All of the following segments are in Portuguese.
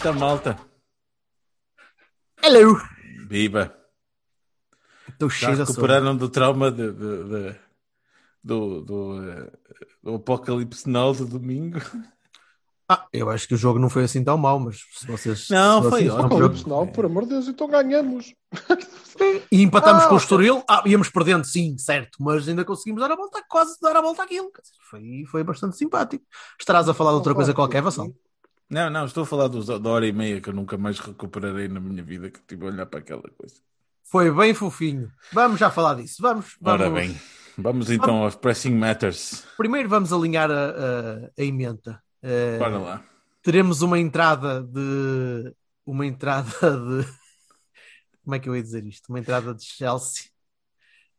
Então, malta, Hello! viva! Estou cheio de sono. recuperaram do trauma de, de- de- do, do, do apocalipse null do domingo? Ah, eu acho que o jogo não foi assim tão mau, mas se vocês. Não, se foi vocês ótimo. não Apocalipse não, por amor de Deus, então ganhamos. E empatamos Ah, com o ok. Estoril. Ah, íamos perdendo, sim, certo, mas ainda conseguimos dar a volta, quase dar a volta àquilo. Foi, foi bastante simpático. Estarás a falar de outra coisa qualquer, Vassal? Não, não, estou a falar dos, da hora e meia que eu nunca mais recuperarei na minha vida, que tive a olhar para aquela coisa. Foi bem fofinho. Vamos já falar disso. Vamos. vamos. Ora bem, vamos então aos Pressing Matters. Primeiro vamos alinhar a, a, a emenda. Eh, Bora lá. teremos uma entrada de. Uma entrada de. Como é que eu ia dizer isto? Uma entrada de Chelsea.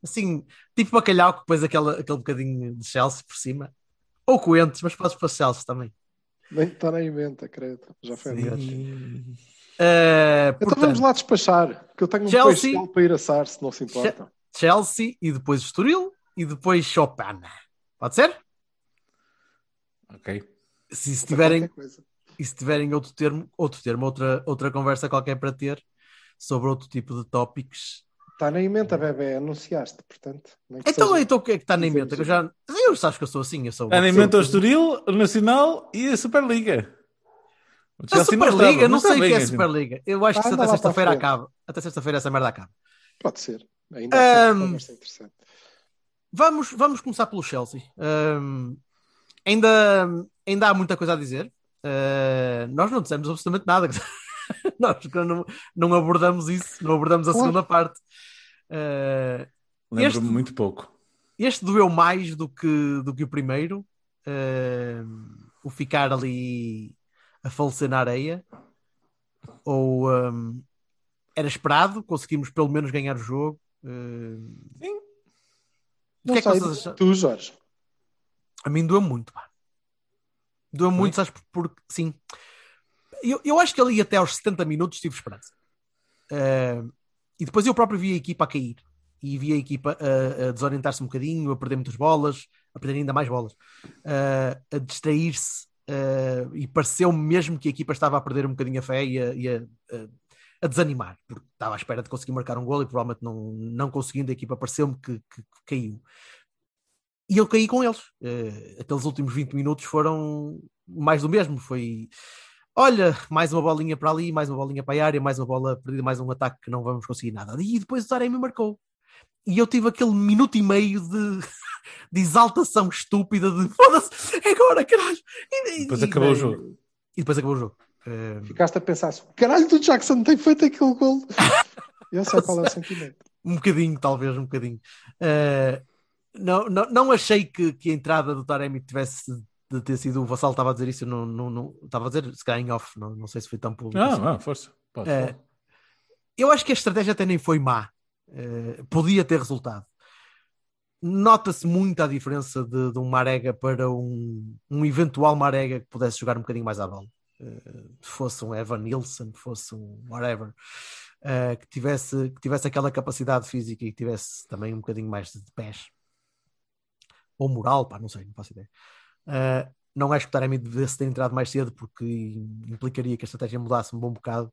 Assim, tipo bacalhau que depois aquele, aquele bocadinho de Chelsea por cima. Ou coentros, mas podes para Chelsea também. Nem está na emenda, credo. Já foi Sim. antes. Eh, Então portanto, vamos lá despachar, que eu tenho um Chelsea- para ir assar, se não se importa. Chelsea e depois Estoril e depois Chopin. Pode ser? Ok. Se, se tiverem, e se tiverem outro termo, outro termo, outra, outra conversa qualquer para ter sobre outro tipo de tópicos. Está na emenda, bebê, anunciaste, portanto. nem que Então, seja- então o que é que está na emenda? Que Eu já. Eu sabes que eu sou assim, eu sou. Alimenta o Estoril, o Nacional e a Superliga. O A não Superliga, estava, não sei o está que é a assim. Superliga. Eu acho que Ah, anda até sexta-feira acaba. Até sexta-feira essa merda acaba. Pode ser. Ainda Ahm. conversa interessante. Vamos, vamos começar pelo Chelsea. Ahm, ainda, ainda há muita coisa a dizer. Ah, nós não dissemos absolutamente nada. nós não, não abordamos isso, não abordamos a Claro. segunda parte. Ah, Lembro-me muito pouco. este doeu mais do que, do que o primeiro. Ahm, o ficar ali a falecer na areia. Ou ahm, era esperado, conseguimos pelo menos ganhar o jogo. Ahm, o Não que é que sei, vocês acham? tu, Jorge. A mim doeu muito, pá. Doeu muito, sabes, por- porque sim. Eu, eu acho que ali até aos 70 minutos tive esperança. Ah, e depois eu próprio vi a equipa a cair. E vi a equipa a, a desorientar-se um bocadinho, a perder muitas bolas, a perder ainda mais bolas, ah, a distrair-se. e pareceu-me mesmo que a equipa estava a perder um bocadinho a fé e a, e a- a- a desanimar, porque estava à espera de conseguir marcar um gol e provavelmente não, não conseguindo, a equipa pareceu-me que, que- que caiu e eu caí com eles. Eh, aqueles últimos 20 minutos foram mais do mesmo. Foi olha, mais uma bolinha para ali, mais uma bolinha para a área, mais uma bola perdida, mais um ataque que não vamos conseguir nada. E depois o Taremi marcou. E eu tive aquele minuto e meio de, de exaltação estúpida de foda-se, é agora, caralho. E, Depois e- acabou o e- jogo. E depois acabou o jogo. Eh, Ficaste a pensar assim, caralho do Jackson tem feito aquele gol. Eu sei qual é o sentimento. Um bocadinho, talvez, um bocadinho. Eh, não, não, não achei que, que a entrada do Taremi tivesse de ter sido o Vassal, estava a dizer isso, não, não, não estava a dizer, se calhar em off, não, não sei se foi tão público. Não, assim. não, força. Pode, pode. eu acho que a estratégia até nem foi má, Eh, podia ter resultado. Nota-se muito a diferença de, de um Marega para um, um eventual Marega que pudesse jogar um bocadinho mais à bola. Eh, fosse um Evan Nilsson, fosse um whatever, eh, que, tivesse, que tivesse aquela capacidade física e que tivesse também um bocadinho mais de, de pés. Ou moral, pá, não sei, não faço ideia. Eh, não acho que o Taremi devesse ter entrado mais cedo porque implicaria que a estratégia mudasse um bom bocado.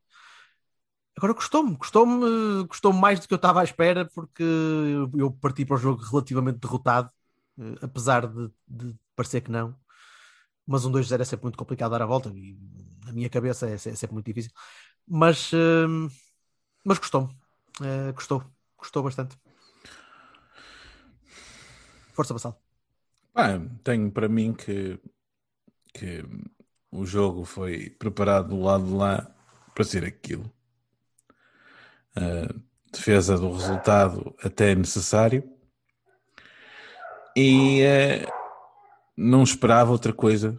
Agora gostou-me, gostou-me, gostou-me mais do que eu estava à espera, porque eu parti para o jogo relativamente derrotado, eh, apesar de, de parecer que não. Mas um 2-0 é sempre muito complicado dar a volta e na minha cabeça é, é sempre muito difícil. Mas, eh, mas gostou-me, Eh, gostou, gostou bastante. Força Bassal. Pá, tenho para mim que, que o jogo foi preparado do lado de lá para ser aquilo. A defesa do resultado até é necessário. e eh, não esperava outra coisa.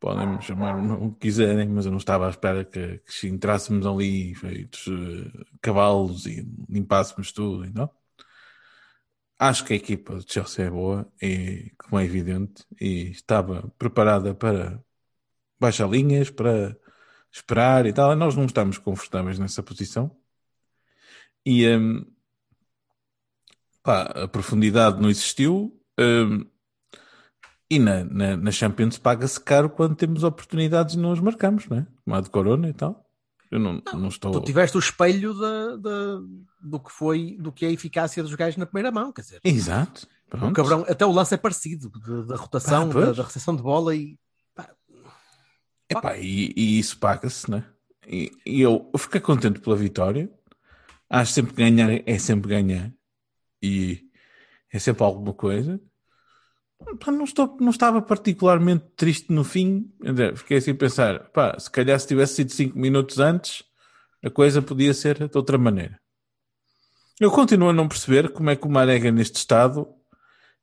Podem me chamar o que quiserem, mas eu não estava à espera que, que se entrássemos ali feitos eh, cavalos e limpássemos tudo, então. Acho que a equipa de Chelsea é boa, e, como é evidente, e estava preparada para baixar linhas, para esperar e tal. Nós não estamos confortáveis nessa posição. E hum, pá, a profundidade não existiu. hum, e na, na, na Champions paga-se caro quando temos oportunidades e não as marcamos, não é? Como a de Corona e tal. Eu não, não, estou. Tu tiveste o espelho da, do que foi, do que é a eficácia dos gajos na primeira mão, quer dizer. Exato. O Pronto. cabrão, até o lance é parecido, de- da rotação, Pá, pois. da, da recepção de bola e Epá, e, e isso paga-se, né? E, e eu, eu fiquei contente pela vitória. Acho sempre que ganhar é sempre ganhar. E é sempre alguma coisa. Não, estou, não estava particularmente triste no fim. Fiquei assim a pensar: pá, se calhar se tivesse sido 5 minutos antes, a coisa podia ser de outra maneira. Eu continuo a não perceber como é que o Marega neste estado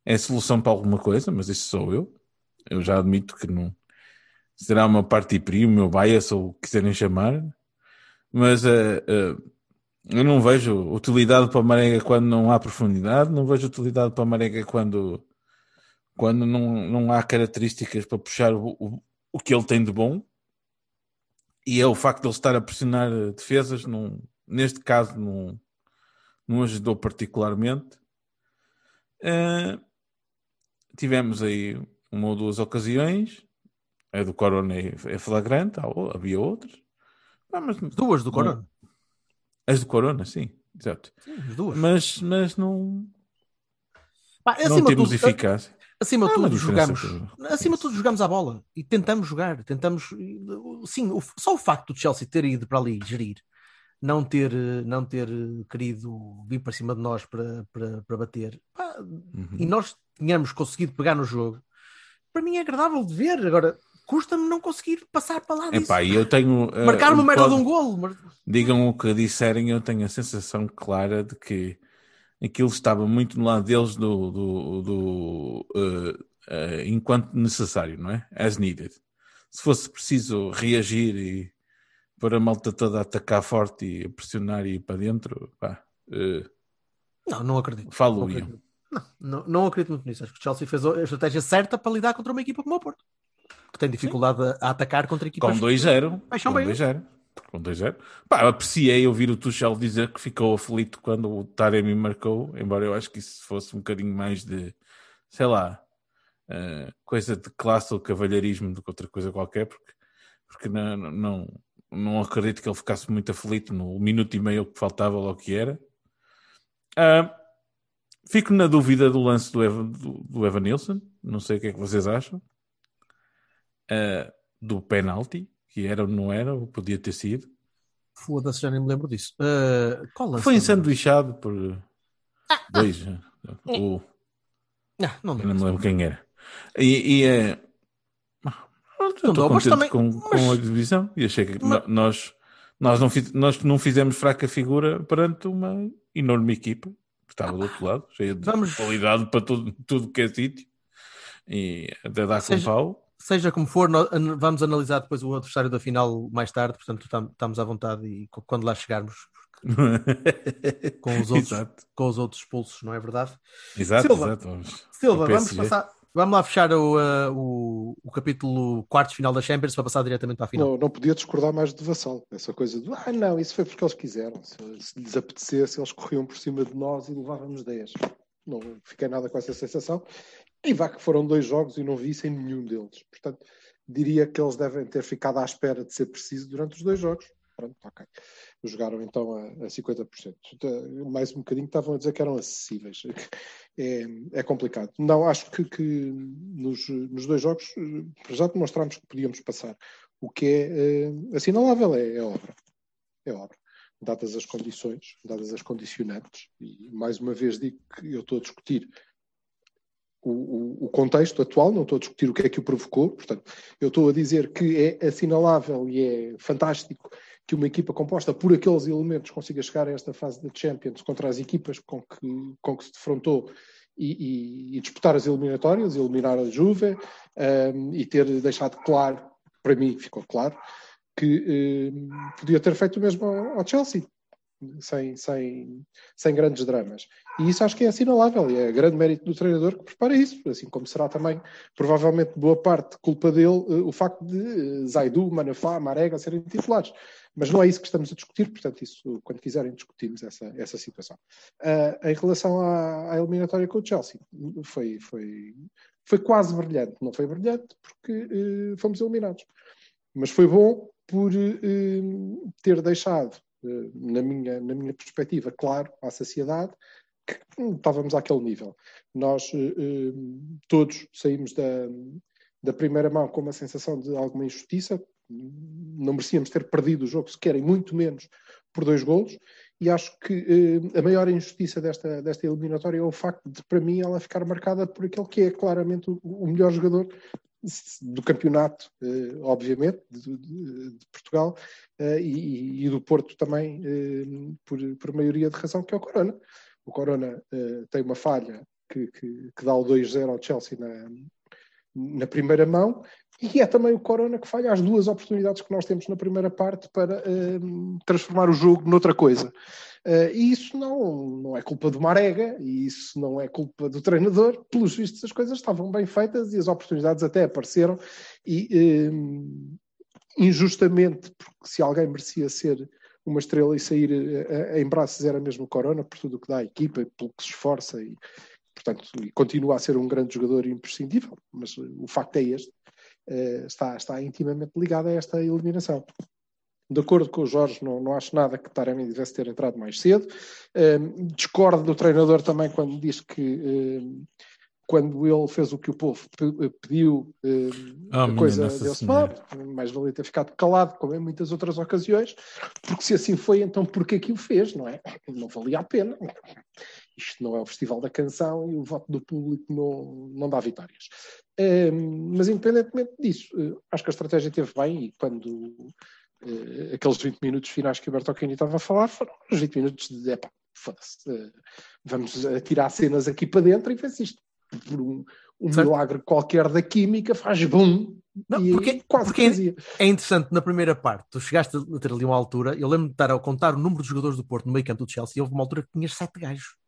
é solução para alguma coisa, mas isso sou eu. Eu já admito que não, será uma parte primo, meu bias, ou o que quiserem chamar, mas eh, eh, eu não vejo utilidade para a Marega quando não há profundidade, não vejo utilidade para a Marega quando, quando não, não há características para puxar o, o, o que ele tem de bom, e é o facto de ele estar a pressionar eh, defesas, não, neste caso não, não ajudou particularmente. Eh, tivemos aí uma ou duas ocasiões, a do Corona é é flagrante, havia outras. Ah, mas, duas do Corona. As do Corona, sim, exato. Sim, as duas. Mas, mas não, Pá, não temos tudo, eficácia. Acima de tudo jogamos, que- acima de tudo jogamos a bola e tentamos jogar, tentamos, sim, só o facto do Chelsea ter ido para ali gerir, não ter, não ter querido vir para cima de nós para, para, para bater, pá, Uhum. e nós tínhamos conseguido pegar no jogo, para mim é agradável de ver, agora custa-me não conseguir passar para lá disso. Epá, e eu tenho. eh, Marcar uma merda pode- de um golo, Digam o que disserem, eu tenho a sensação clara de que aquilo estava muito no lado deles do, do, do, eh, eh, enquanto necessário, não é? As needed. Se fosse preciso reagir e para a malta toda atacar forte e a pressionar e ir para dentro, pá, eh, não, não acredito. Não falo acredito. Não, não, não acredito muito nisso. Acho que o Chelsea fez a estratégia certa para lidar contra uma equipa como o Porto, que tem dificuldade a, a atacar contra equipas. Com 2-0. Baixam Com bem. 2-0. Com 2-0. Pá, apreciei ouvir o Tuchel dizer que ficou aflito quando o Taremi marcou, embora eu acho que isso fosse um bocadinho mais de, sei lá, eh, coisa de classe ou cavalheirismo do que outra coisa qualquer, porque, porque não, não, não acredito que ele ficasse muito aflito no minuto e meio que faltava ou o que era. Ah, fico na dúvida do lance do Evan, do, do Evan Nilsson, não sei o que é que vocês acham. Ah, do penalti, que era ou não era, ou podia ter sido. Foda-se, já nem me lembro disso. Uh, qual Foi ensanduichado por dois. O, Não, não eu lembro. não me lembro quem era. E, e é. Eu estou mas contente também- com, mas- com a divisão e achei que Mas- nós, nós, não fiz, nós não fizemos fraca figura perante uma enorme equipa que estava do outro lado, cheia de Vamos- qualidade para tudo, tudo que é sítio e até dar com Seja- pau. Seja como for, vamos analisar depois o adversário da final mais tarde, portanto tam- estamos à vontade e quando lá chegarmos com os outros, Exato, com os outros expulsos, não é verdade? exato, Silva, exato. Vamos, Silva, vamos passar. Vamos lá fechar o, uh, o, o capítulo quartos final da Champions para passar diretamente para a final. Não, não podia discordar mais de Vassal. Essa coisa do ah, não, isso foi porque eles quiseram. Se, se lhes apetecesse, eles corriam por cima de nós e levávamos 10. Não fiquei nada com essa sensação. E vá que foram dois jogos e não vi isso em nenhum deles. Portanto, diria que eles devem ter ficado à espera de ser preciso durante os dois jogos. Pronto, ok. Jogaram então a, a 50%. Então, Mais um bocadinho estavam a dizer que eram acessíveis. É, é complicado. Não, acho que, que nos, nos dois jogos já demonstrámos que podíamos passar. O que é eh, assinalável é, é obra. É obra. Dadas as condições, dadas as condicionantes, e mais uma vez digo que eu estou a discutir o, o- contexto atual, não estou a discutir o que é que o provocou, portanto, eu estou a dizer que é assinalável e é fantástico que uma equipa composta por aqueles elementos consiga chegar a esta fase da Champions contra as equipas com que, com que se defrontou e, e, e disputar as eliminatórias, eliminar a Juve um, e ter deixado claro, para mim ficou claro, que um, podia ter feito o mesmo ao, ao Chelsea sem, sem, sem grandes dramas. E isso acho que é assinalável, e é grande mérito do treinador que prepara isso, assim como será também, provavelmente, boa parte culpa dele, uh, o facto de uh, Zaidu, Manafá, Marega serem titulares. Mas não é isso que estamos a discutir, portanto, isso, quando quiserem, discutimos essa, essa situação. Uh, em relação à, à, eliminatória com o Chelsea, foi, foi, foi quase brilhante. Não foi brilhante porque fomos eliminados. Mas foi bom por ter deixado eh, na minha, na minha perspectiva, claro, à sociedade, que estávamos àquele nível. Nós eh, eh, todos saímos da, da primeira mão com uma sensação de alguma injustiça, não merecíamos ter perdido o jogo sequer, e muito menos por dois golos, e acho que a maior injustiça desta, desta eliminatória é o facto de, para mim, ela ficar marcada por aquele que é claramente o melhor jogador do campeonato, eh, obviamente, de, de, de Portugal eh, e, e, do Porto também, eh, por, por maioria de razão, que é o Corona. O Corona tem uma falha que, que, que dá o 2-0 ao Chelsea na, na primeira mão e é também o Corona que falha as duas oportunidades que nós temos na primeira parte para transformar o jogo noutra coisa. Uh, e isso não, não é culpa do Marega, e isso não é culpa do treinador. Pelos vistos, as coisas estavam bem feitas e as oportunidades até apareceram. E uh, injustamente, porque se alguém merecia ser uma estrela e sair uh, em braços era mesmo o Corona, por tudo o que dá à equipa, pelo que se esforça e, portanto, continua a ser um grande jogador imprescindível. Mas o facto é este. Está, está intimamente ligado a esta eliminação. De acordo com o Jorge, não, não acho nada que Taremi devesse ter entrado mais cedo. Um, discordo do treinador também quando diz que um, quando ele fez o que o povo pediu, um, oh, a coisa deu-se mal. Mais valia ter ficado calado, como em muitas outras ocasiões, porque se assim foi, então porquê que o fez, não é? Não valia a pena. Isto não é o Festival da Canção e o voto do público não, não dá vitórias. mas independentemente disso, eh, acho que a estratégia teve bem e quando uh, aqueles 20 minutos finais que o Bertocchini estava a falar foram os 20 minutos de epá, foda-se, uh, vamos tirar cenas aqui para dentro e fez isto. Por um, um milagre qualquer da química, faz bum. Não, porque, porque é, é interessante, na primeira parte, tu chegaste a ter ali uma altura, eu lembro de estar a contar o número de jogadores do Porto no meio campo do Chelsea, e houve uma altura que tinhas sete gajos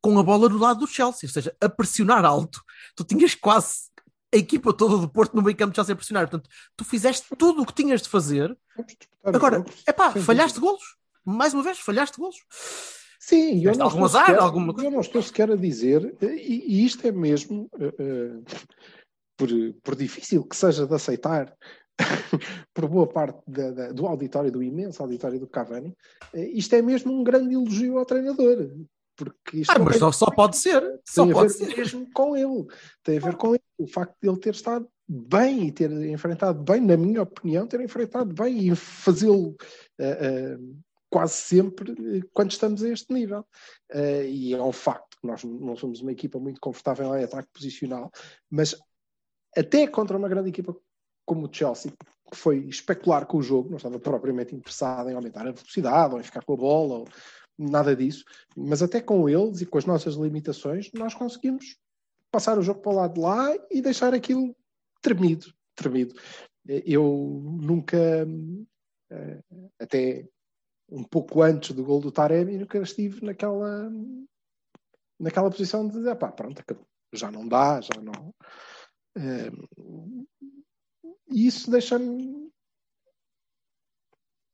com a bola do lado do Chelsea, ou seja, a pressionar alto. Tu tinhas quase a equipa toda do Porto no meio campo já se a pressionar. Portanto, tu fizeste tudo o que tinhas de fazer. Agora, é pá, falhaste golos. Mais uma vez, falhaste golos. Sim, eu não, algum azar, sequer, alguma eu não estou sequer a dizer, e, e isto é mesmo, uh, por, por, difícil que seja de aceitar, por boa parte da, da, do auditório, do imenso auditório do Cavani, uh, isto é mesmo um grande elogio ao treinador. Porque isto ah, mas só, só pode ser. Só tem pode a ver ser. mesmo com ele. Tem a ver com ele. O facto de ele ter estado bem e ter enfrentado bem, na minha opinião, ter enfrentado bem e fazê-lo uh, uh, quase sempre uh, quando estamos a este nível. e é um facto que nós não somos uma equipa muito confortável em ataque posicional, mas até contra uma grande equipa como o Chelsea, que foi especular com o jogo, não estava propriamente interessado em aumentar a velocidade ou em ficar com a bola, ou, nada disso, mas até com eles e com as nossas limitações, nós conseguimos passar o jogo para o lado de lá e deixar aquilo tremido, tremido. Eu nunca, eh, até um pouco antes do gol do Taremi, nunca estive naquela, naquela posição de dizer, pá, pronto, já não dá, já não. Eh, e isso deixa-me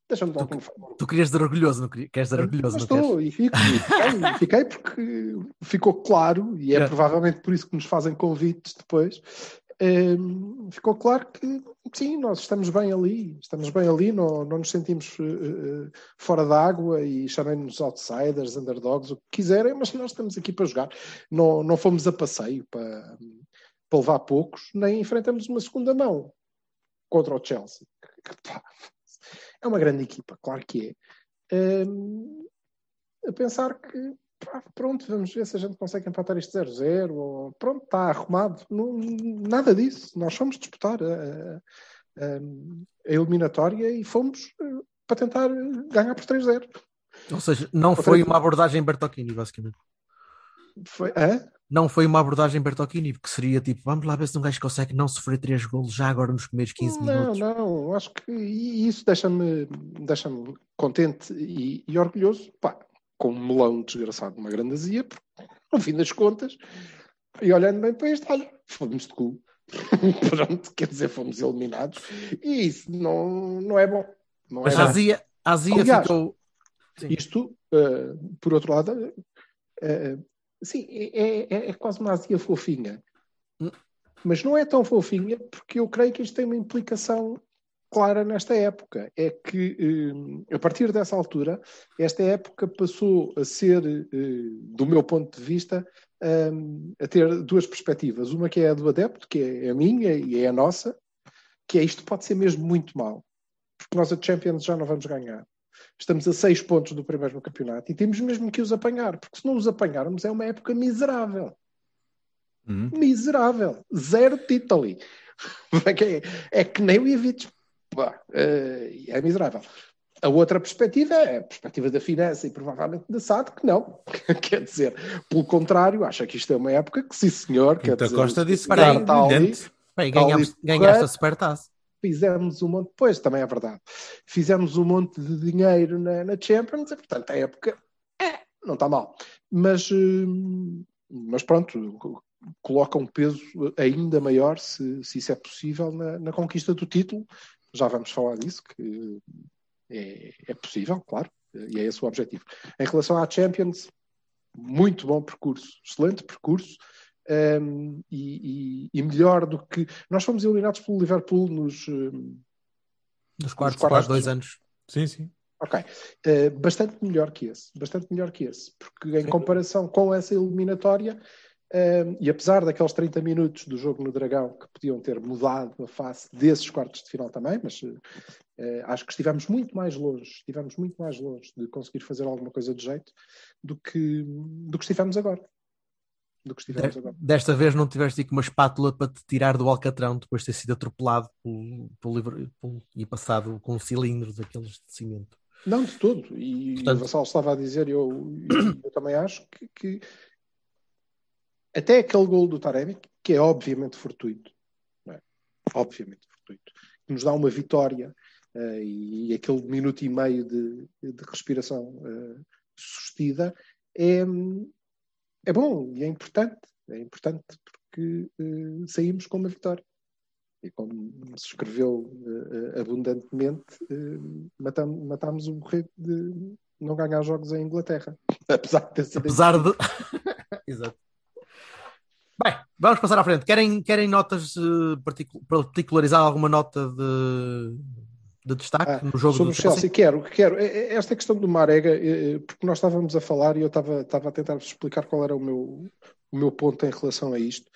Deixa-me dar tu, tu querias ser orgulhoso, não querias? Queres ser orgulhoso, não estou, e fico, e fiquei, fiquei, porque ficou claro, e é, é, provavelmente por isso que nos fazem convites depois, um, ficou claro que sim, nós estamos bem ali, estamos bem ali, não, não nos sentimos uh, fora da água e chamem-nos outsiders, underdogs, o que quiserem, mas nós estamos aqui para jogar. Não, não fomos a passeio para, para levar poucos, nem enfrentamos uma segunda mão contra o Chelsea. É uma grande equipa, claro que é. Um, a pensar que pronto, vamos ver se a gente consegue empatar este 0-0, ou pronto, está arrumado. Não, nada disso. Nós fomos disputar a, a, a eliminatória e fomos uh, para tentar ganhar por 3-0. Ou seja, não foi uma abordagem Bertocchini, basicamente. Foi, hã? Não foi uma abordagem Bertocchini, porque seria tipo, vamos lá ver se um gajo consegue não sofrer três golos já agora nos primeiros 15 não, minutos. Não, acho que isso deixa-me deixa contente e, e, orgulhoso, pá, com um melão desgraçado, uma grande azia, porque no fim das contas, e olhando bem para isto, olha, fomos de cu. Pronto, quer dizer, fomos eliminados e isso não, não é bom. Não Mas é a azia, a azia Aliás, ficou. Sim. Isto, uh, por outro lado, uh, sim, é, é, é, quase uma azia fofinha. Hum. Mas não é tão fofinha porque eu creio que isto tem uma implicação clara nesta época. É que, uh, a partir dessa altura, esta época passou a ser, do meu ponto de vista, um, a ter duas perspectivas. Uma que é a do adepto, que é a minha e é a nossa, que é isto pode ser mesmo muito mal. Porque nós a Champions já não vamos ganhar. Estamos a seis pontos do primeiro no campeonato e temos mesmo que os apanhar, porque se não os apanharmos é uma época miserável. Uhum. Miserável. Zero título. É, é que nem o Ivic. É miserável. A outra perspectiva é a perspectiva da finança e provavelmente da SAD, que não. quer dizer, pelo contrário, acha que isto é uma época que, sim senhor, quer Quinta dizer, Costa disse que. Bem, Tal ganhámos, e ganhaste a supertaça. Fizemos um monte, pois também é verdade, fizemos um monte de dinheiro na, na Champions e, portanto, a época é, não está mal. Mas, hum, mas pronto, co- coloca um peso ainda maior, se, se isso é possível, na, na conquista do título. Já vamos falar disso, que é, é possível, claro, e é esse o objetivo. Em relação à Champions, muito bom percurso, excelente percurso. Hum, e, e- e melhor do que. Nós fomos eliminados pelo Liverpool nos, Dos quartos, quartos. quase dois anos. Sim, sim. Ok. Eh, bastante melhor que esse. Bastante melhor que esse. Porque em comparação com essa eliminatória, eh, e apesar daqueles 30 minutos do jogo no Dragão que podiam ter mudado a face desses quartos de final também, mas eh, acho que estivemos muito mais longe, estivemos muito mais longe de conseguir fazer alguma coisa de jeito do que, do que estivemos agora. Do que estivemos agora. Desta vez não tiveste com uma espátula para te tirar do Alcatrão depois de ter sido atropelado pelo, e passado com um cilindro daqueles de cimento. Não, de todo. E Portanto- o Vassal estava a dizer, e eu, e eu também acho que, que até aquele gol do Taremi, que é obviamente fortuito, é? obviamente fortuito, que nos dá uma vitória eh, e aquele minuto e meio de, de respiração eh, sustida, é, é bom e é importante. É importante porque eh, saímos com uma vitória. E como se escreveu eh, abundantemente, eh, matam- matámos o rei de não ganhar jogos em Inglaterra. Apesar de ter sido Apesar de. Exato. Bem, vamos passar à frente. Querem, querem notas eh, particu- particularizar alguma nota de, de destaque Ah, no jogo sobre do o Chelsea, quero, quero. É- é- Esta questão do Marega, eh, porque nós estávamos a falar e eu estava, estava a tentar explicar qual era o meu, o meu ponto em relação a isto.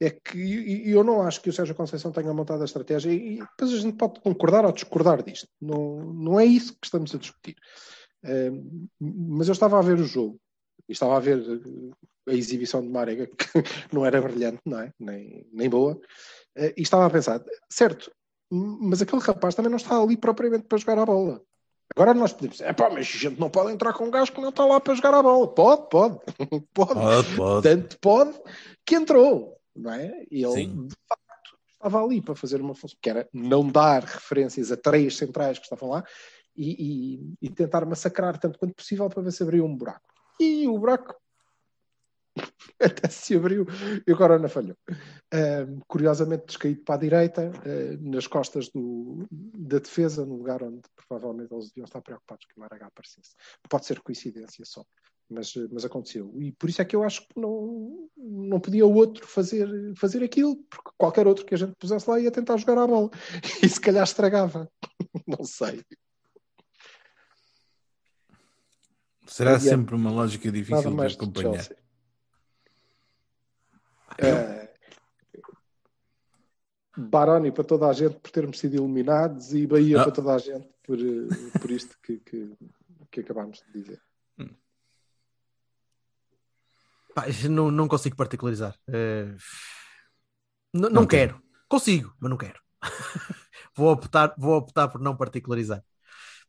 É que eu não acho que o Sérgio Conceição tenha montado a estratégia e depois a gente pode concordar ou discordar disto. Não, não é isso que estamos a discutir. Eh, mas eu estava a ver o jogo e estava a ver eh, a exibição de Marega, que não era brilhante, não é? Nem, nem boa. Eh, E estava a pensar, certo, mas aquele rapaz também não está ali propriamente para jogar a bola. Agora nós podemos dizer, "Epá, mas a gente não pode entrar com um gajo que não está lá para jogar a bola. Pode, pode, pode. Pode, pode. Tanto pode que entrou, não é? E ele, Sim. de facto, estava ali para fazer uma função, que era não dar referências a três centrais que estavam lá e, e- e tentar massacrar tanto quanto possível para ver se abria um buraco. E o buraco até se abriu e o Corona falhou. Curiosamente descaído para a direita, ah, nas costas do- da defesa, no lugar onde provavelmente eles deviam estar preocupados que o Maragá aparecesse. Pode ser coincidência só, mas, mas aconteceu. E por isso é que eu acho que não, não podia o outro fazer, fazer aquilo, porque qualquer outro que a gente pusesse lá ia tentar jogar a bola. E se calhar estragava. Não sei. Será sempre uma lógica difícil de de acompanhar. Ah, Baroni para toda a gente por termos sido eliminados e Bahia Ah. para toda a gente por, eh, por isto que, que, que acabámos de dizer. Pá, não, não consigo particularizar. N- não, Não tem. quero. Consigo, mas não quero. vou, optar, vou optar por não particularizar.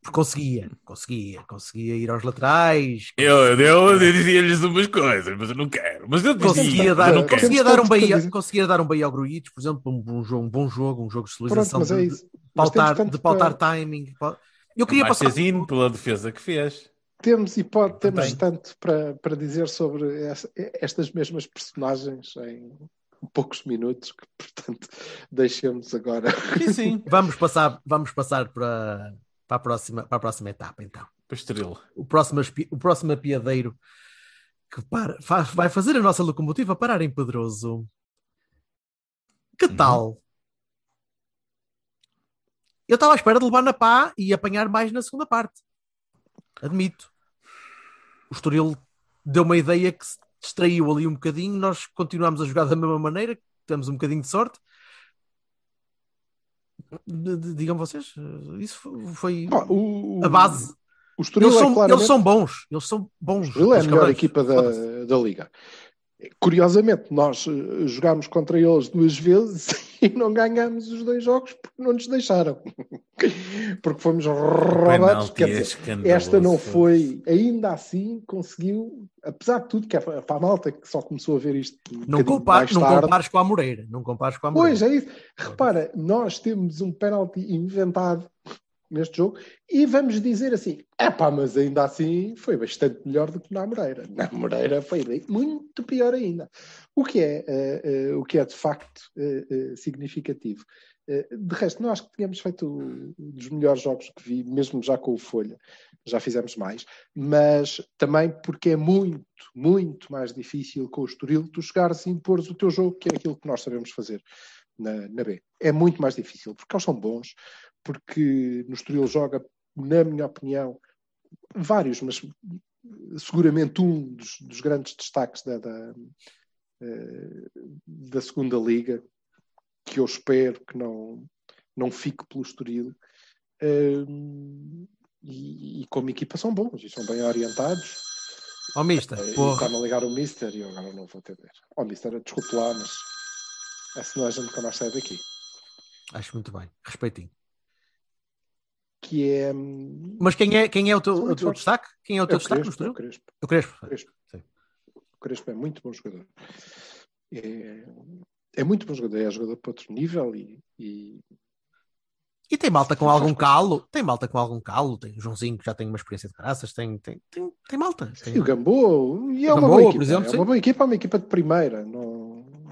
Porque conseguia, conseguia, conseguia ir aos laterais, Eu, eu, eu dizia-lhes umas coisas, mas eu não quero. Mas eu conseguia dar, eu não quero. conseguia dar um Bahia, conseguia dar um Bahia ao Gruites, por exemplo, um, bom jogo, um bom jogo, um jogo de civilização, é de, de pautar, de pautar para- timing. Eu queria passar. Pela defesa que fez. Temos e pode, temos Tem. tanto para, para dizer sobre essa- estas mesmas personagens em poucos minutos que, portanto, deixemos agora. Sim, sim. Vamos passar, vamos passar para, para, a próxima, para a próxima etapa, então. Estrela. O próximo, o próximo apiadeiro que para, fa- vai fazer a nossa locomotiva parar em Pedroso. Que Uhum. tal? Eu estava à espera de levar na pá e apanhar mais na segunda parte. Admito. O Estoril deu uma ideia que se distraiu ali um bocadinho. Nós continuamos a jogar da mesma maneira. Temos um bocadinho de sorte. Digam vocês, isso foi- o, a base. O Eles é são, claramente- eles são bons. Eles são bons. O Estoril é a melhor equipa da, da Liga. Curiosamente, nós eh, jogámos contra eles duas vezes e não ganhámos os dois jogos porque não nos deixaram. Porque fomos roubados. dizer, esta não foi, ainda assim, conseguiu, apesar de tudo, que é para a malta que só começou a ver isto um Não, compar, não tarde. compares com a Moreira. Não compares com a Moreira. Pois é isso. Repara, nós temos um penalti inventado neste jogo e vamos dizer assim: é pá, mas ainda assim foi bastante melhor do que na Moreira. Na Moreira foi muito pior ainda. O que é, eh, eh, o que é de facto eh, significativo. De resto, nós que tínhamos feito um dos melhores jogos que vi, mesmo já com o Folha, já fizemos mais, mas também porque é muito, muito mais difícil com o Estoril tu chegares e impores o teu jogo, que é aquilo que nós sabemos fazer na, na B. É muito mais difícil, porque eles são bons, porque no Estoril joga, na minha opinião, vários, mas seguramente um dos, dos grandes destaques da, da, eh, da segunda liga, que eu espero que não, não fique pelo Estoril. Um, e, e como equipa são bons e são bem orientados. Ó, Mister, Eh, e porra. Está-me a ligar o Mister e eu agora não vou atender. Ó, oh, Mister, desculpe lá, mas é a gente que mais sai daqui. Acho muito bem. Respeitinho. Que é. hum, Mas quem é, quem é o teu, o teu destaque? Quem é o é teu o destaque Crespo, é o? Crespo. O Crespo. Crespo. Sim. O Crespo é muito bom jogador. É, é muito bom jogador. É jogador para outro nível e, e E tem malta com algum calo. Tem malta com algum calo. Tem o Joãozinho que já tem uma experiência de graças. Tem, tem, tem, tem malta. Tem- E o Gamboa, e é O uma Gamboa, boa por equipa. exemplo, é uma boa equipa, é uma equipa de primeira, não,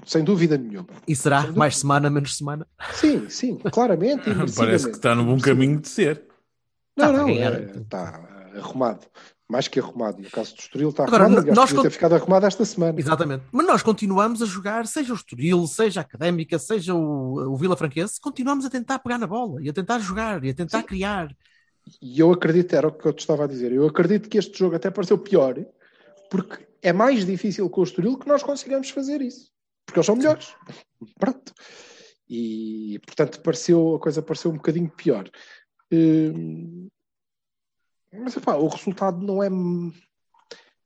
sem dúvida nenhuma. E será mais semana, menos semana? Sim, sim, claramente. Parece que está no bom caminho de ser. Não, Está a não, ganhar. é, está arrumado. Mais que arrumado. E o caso do Estoril está Agora, arrumado. Aliás, nós podia ter ficado arrumado esta semana. Exatamente. Mas nós continuamos a jogar, seja o Estoril, seja a Académica, seja o, o Vila Franquense, continuamos a tentar pegar na bola e a tentar jogar e a tentar criar. E eu acredito, era o que eu te estava a dizer, eu acredito que este jogo até pareceu pior, porque é mais difícil com o Estoril que nós consigamos fazer isso. Porque eles são melhores. Pronto. E, portanto, pareceu, a coisa pareceu um bocadinho pior. Hum, mas, epá, o resultado não é...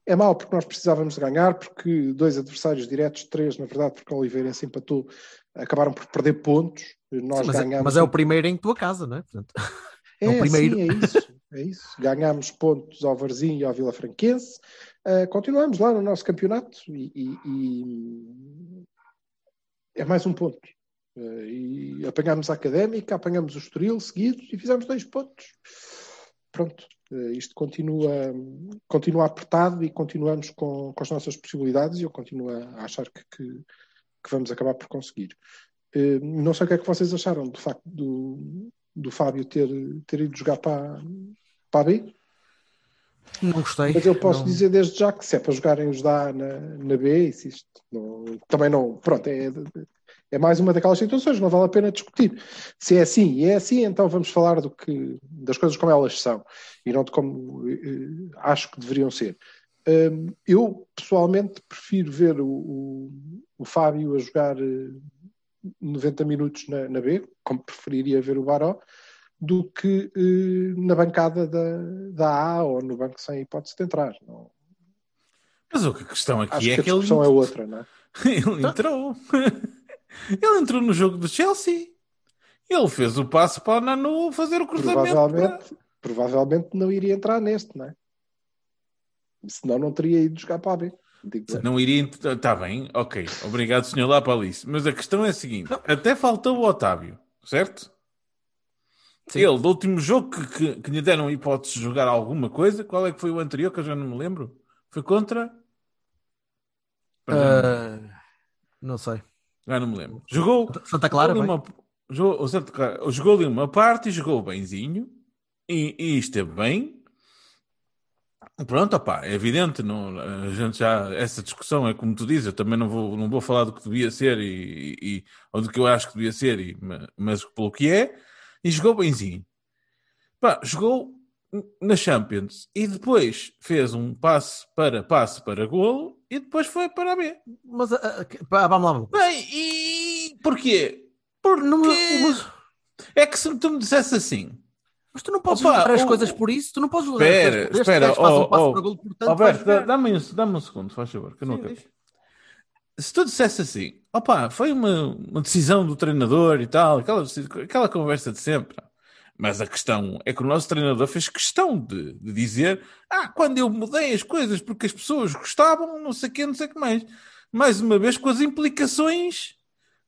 É mau porque nós precisávamos de ganhar, porque dois adversários diretos, três, na verdade, porque o Oliveirense empatou, acabaram por perder pontos. Nós Sim, mas, é, ganhamos mas é o primeiro em tua casa, não é? Portanto, é, É o primeiro. sim, é isso, é isso. Ganhámos pontos ao Varzinho e ao Vila Franquense. Uh, continuamos lá no nosso campeonato e, e- e é mais um ponto. Uh, e apanhámos a Académica, apanhámos o Estoril seguidos e fizemos dois pontos. Pronto, uh, isto continua, continua apertado e continuamos com, com as nossas possibilidades e eu continuo a achar que, que, que vamos acabar por conseguir. Uh, não sei o que é que vocês acharam do facto do, do Fábio ter, ter ido jogar para, para a B, não gostei. mas eu posso Não- dizer desde já que se é para jogarem os da A na, na B, isso isto não- também não. Pronto, é, é mais uma daquelas situações, não vale a pena discutir. Se é assim e é assim, então vamos falar do que, das coisas como elas são e não de como eh, acho que deveriam ser. Hum, eu pessoalmente prefiro ver o, o, o Fábio a jogar eh, 90 minutos na, na B, como preferiria ver o Baró, do que eh, na bancada da, da A ou no banco sem hipótese de entrar. Não, Mas o que a questão aqui acho é que a que ele, discussão é outra, não é? ele entrou. ele entrou no jogo do Chelsea. Ele fez o passo para o Nanu fazer o cruzamento. Provavelmente, para- provavelmente não iria entrar neste, não é? Senão não teria ido jogar para a B. Não iria. Está bem, ok. Obrigado, senhor Lapalice. Mas a questão é a seguinte: até faltou o Otávio, certo? Sim. Ele, do último jogo que, que, que lhe deram hipótese de jogar alguma coisa, qual é que foi o anterior que eu já não me lembro? Foi contra. Ah, não sei. Já não me lembro. Jogou. Santa Clara, jogou, uma, jogou, o Santa Clara- jogou ali uma parte e jogou benzinho e, e esteve bem. Pronto, opá, é evidente, não, a gente já, essa discussão é como tu dizes, eu também não vou, não vou falar do que devia ser e, e- ou do que eu acho que devia ser, e- ma- mas pelo que é, e jogou benzinho. Pá, jogou na Champions e depois fez um passe para passe para golo e depois foi para a B. Mas pá, vamos lá. Bem, e porquê? Por, não, Porque- mas, É que se tu me dissesse assim, mas tu não podes Opa, julgar as o- coisas por isso. Tu não podes julgar Espera, as coisas por este espera, gajo faz um oh, passo oh, Alberto, dá- dá-me um, dá-me um segundo, faz favor, que eu não diz. Se tu dissesse assim, opá, foi uma, uma decisão do treinador e tal, aquela, aquela conversa de sempre. Mas a questão é que o nosso treinador fez questão de, de dizer: Ah, quando eu mudei as coisas porque as pessoas gostavam, não sei o que, não sei o que mais. Mais uma vez, com as implicações,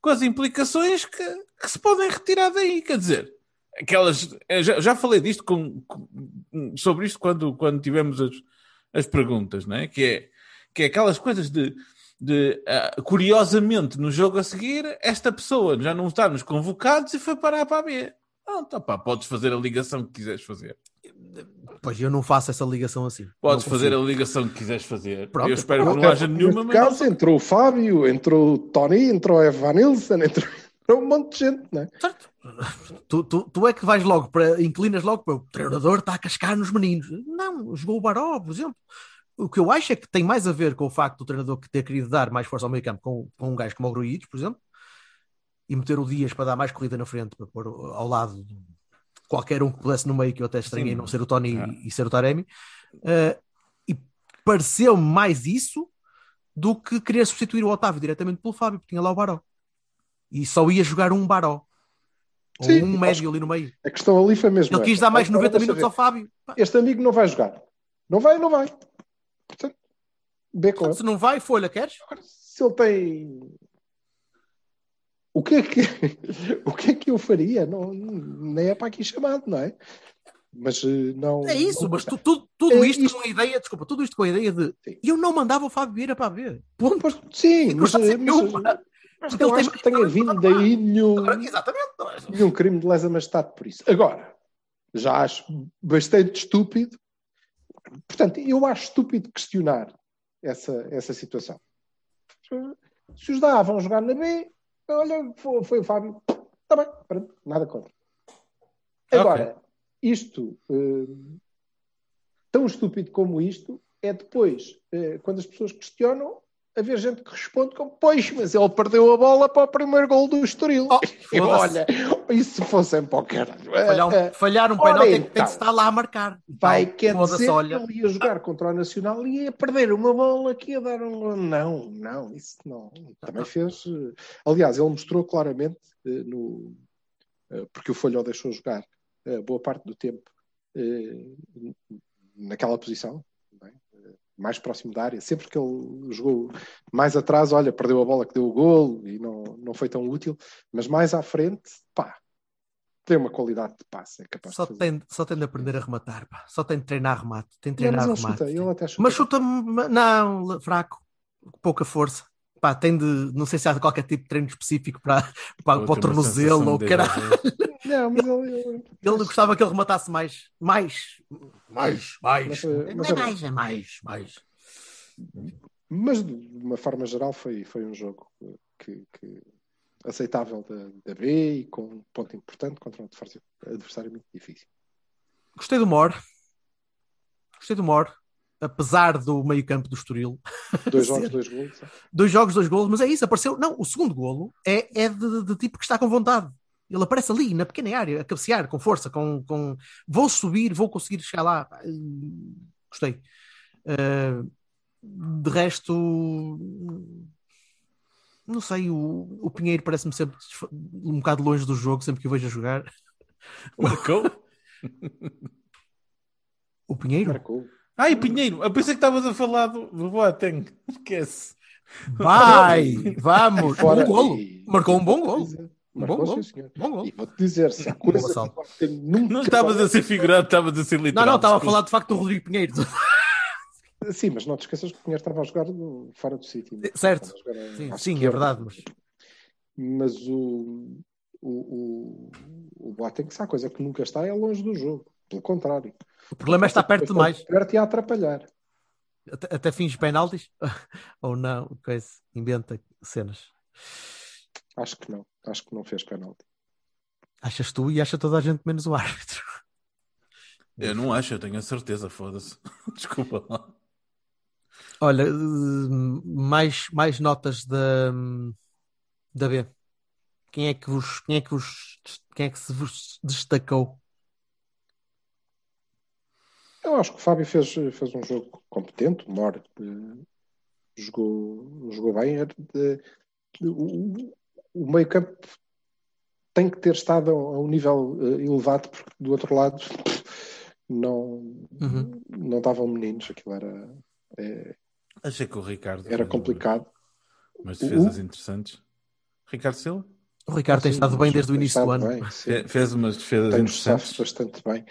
com as implicações que, que se podem retirar daí. Quer dizer, aquelas. eu Já, já falei disto com, com- sobre isto quando, quando tivemos as, as perguntas, não é? Que é, que é aquelas coisas de de ah, curiosamente no jogo a seguir esta pessoa já não está nos convocados e foi parar para a B. Pronto, opá, podes fazer a ligação que quiseres fazer. Pois eu não faço essa ligação assim. Podes fazer a ligação que quiseres fazer. Pronto. Eu espero que não haja nenhuma, mas caso, entrou o Fábio, entrou o Tony, entrou o Evanilson, entrou, entrou um monte de gente, não é? Certo. Tu, tu, tu é que vais logo para, inclinas logo para o treinador está a cascar nos meninos. Não, jogou o Baró, por exemplo. O que eu acho é que tem mais a ver com o facto do treinador que ter querido dar mais força ao meio campo com, com um gajo como o Gruites, por exemplo, e meter o Dias para dar mais corrida na frente, para pôr ao lado de qualquer um que pudesse no meio, que eu até estranhei Sim. não ser o Tony Ah. e, e ser o Taremi. Eh, e pareceu mais isso do que querer substituir o Otávio diretamente pelo Fábio, porque tinha lá o Baró. E só ia jogar um Baró. Ou Sim, um médio ali no meio. A questão ali foi mesmo. Ele quis dar mais Agora 90 deixa minutos ao Fábio. Este amigo não vai jogar. Não vai, não vai. Portanto, B com. Se não vai, folha, queres? Agora, se ele tem. O que é que, o que, é que eu faria? Não, nem é para aqui chamado, não é? Mas eh, não. É isso, não- mas tu- tu- tudo É isto isto. com a ideia, desculpa, tudo isto com a ideia de Sim. eu não mandava o Fábio Vieira para ver. Ponto. Pois, sim, mas, ser mas, mas Porque não ele acho que tenha vindo daí nenhum, Exatamente. é? nenhum crime de lesa majestade por isso. Agora, já acho bastante estúpido. Portanto, eu acho estúpido questionar essa, essa situação. Se os dá, vão jogar na B, olha, foi, foi o Fábio, está bem, pronto, nada contra. Agora, isto, eh, tão estúpido como isto, é depois, eh, quando as pessoas questionam, haver gente que responde como, pois, mas ele perdeu a bola para o primeiro gol do Estoril. Oh, E foda-se. olha, isso fosse para o caralho. Falhar, eh, falhar um penalti tem, então. tem que estar lá a marcar. Vai, Então, quer dizer olha. que ele ia jogar contra o Nacional e ia perder uma bola que ia dar um. Não, não, isso não. Também fez. eh, Aliás, ele mostrou claramente eh, no. eh, Porque o Folhó deixou jogar boa parte do tempo naquela posição, é? Mais próximo da área. Sempre que ele jogou mais atrás, olha, perdeu a bola que deu o golo e não, não foi tão útil, mas mais à frente, pá, tem uma qualidade de passe, é capaz Só de fazer. tem, só tem de aprender a rematar, pá. Só tem de treinar remate. Tem de Não, treinar mas ele remate. chuta, ele até chuta. Mas chuta não, fraco, pouca força. Pá, tem de, não sei se há qualquer tipo de treino específico para, para, para o tornozelo ou caralho. Não, mas ele, ele- Ele gostava que ele rematasse mais, mais, mais, mais. Mas, mas é mais, é mais, mais. Mas de uma forma geral foi, foi um jogo que, que aceitável da, da B e com um ponto importante contra um adversário, adversário muito difícil. Gostei do Mor. Gostei do Mor. Apesar do meio campo do Estoril. Dois jogos, dois gols. Dois jogos, dois golos, mas é isso, apareceu. Não, o segundo golo é, é de, de tipo que está com vontade. Ele aparece ali, na pequena área, a cabecear, com força, com, com... vou subir, vou conseguir chegar lá. Gostei. Uh, de resto, não sei, o, o Pinheiro parece-me sempre um bocado longe do jogo, sempre que o vejo a jogar. Marcou? O Pinheiro? Marcou. Ai, Pinheiro, eu pensei que estavas a falar do, do Boateng. Esquece. Vai! Vamos! Fora- golo. Marcou um bom golo. Marcou, bom senhor. Bom golo. E vou-te dizer, se há Bom coisa que nunca Não estavas a ser figurado, estavas a ser Não, literal. não, estava a falar de facto do Rodrigo Pinheiro. Sim, mas não te esqueças que o Pinheiro estava a jogar no- fora do sítio. Certo. A jogar a- Sim, sim, é verdade. Mas... Mas o, o, o, o Boateng, se há coisa que nunca está, é longe do jogo. Pelo contrário. O problema é estar perto Está demais. Perto e a atrapalhar. Até, até fins penaltis? Ou não? Coisa. Inventa cenas. Acho que não. Acho que não fez penalti. Achas tu e acha toda a gente menos o árbitro. Eu não acho, eu tenho a certeza, foda-se. Desculpa lá. Olha, eh, mais, mais notas da, da B. Quem é que vos, quem é que vos, quem é que se vos destacou? Eu acho que o Fábio fez, fez um jogo competente, o Mor eh, jogou, jogou bem. De- o, o meio campo tem que ter estado a, um nível eh, elevado, porque do outro lado não, Uhum. não estavam meninos, aquilo era, eh, Achei que o Ricardo era complicado. umas defesas interessantes. Ricardo Silva O Ricardo tem estado bem mas desde o início do ano. bem, fez umas defesas tem interessantes. bastante bem.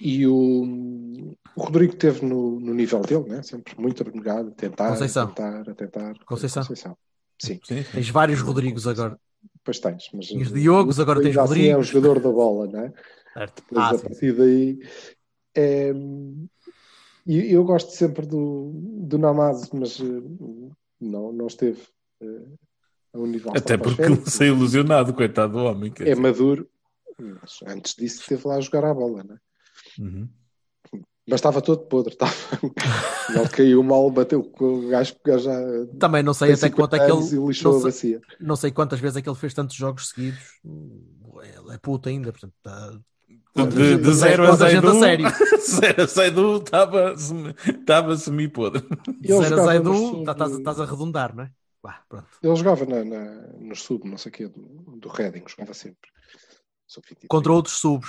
E o, o Rodrigo teve no, no nível dele, né? sempre muito abnegado, a tentar, Conceição. a tentar, a tentar. Conceição. Sim, Sim, sim. Tens vários Rodrigos agora. depois tens. Mas, Tens Diogos, agora tens assim é o Rodrigos. jogador da bola, né? Certo. Depois Ah, a sim. partir daí. É, e eu gosto sempre do, do Namazo, mas eh, não, não esteve eh, a um nível Até porque ele saiu ilusionado, coitado do homem. quer é dizer. maduro, mas antes disso esteve lá a jogar a bola, né? Uhum. Mas estava todo podre, estava. ele caiu mal, bateu com o gajo que já Também não sei até 50 quanto é que ele. lixou não a sei- bacia. Não sei quantas vezes é que ele fez tantos jogos seguidos. Ele é puto ainda, portanto, tá- De, de zero a quanta gente a Zaidu, sério. zero a Zaidu estava estava semi-podre. Zero a tá- estás a arredondar, não é? Pronto. Ele jogava na, na, no sub, não sei o quê, do, do Reading, jogava sempre. Sub 23. Contra outros subs,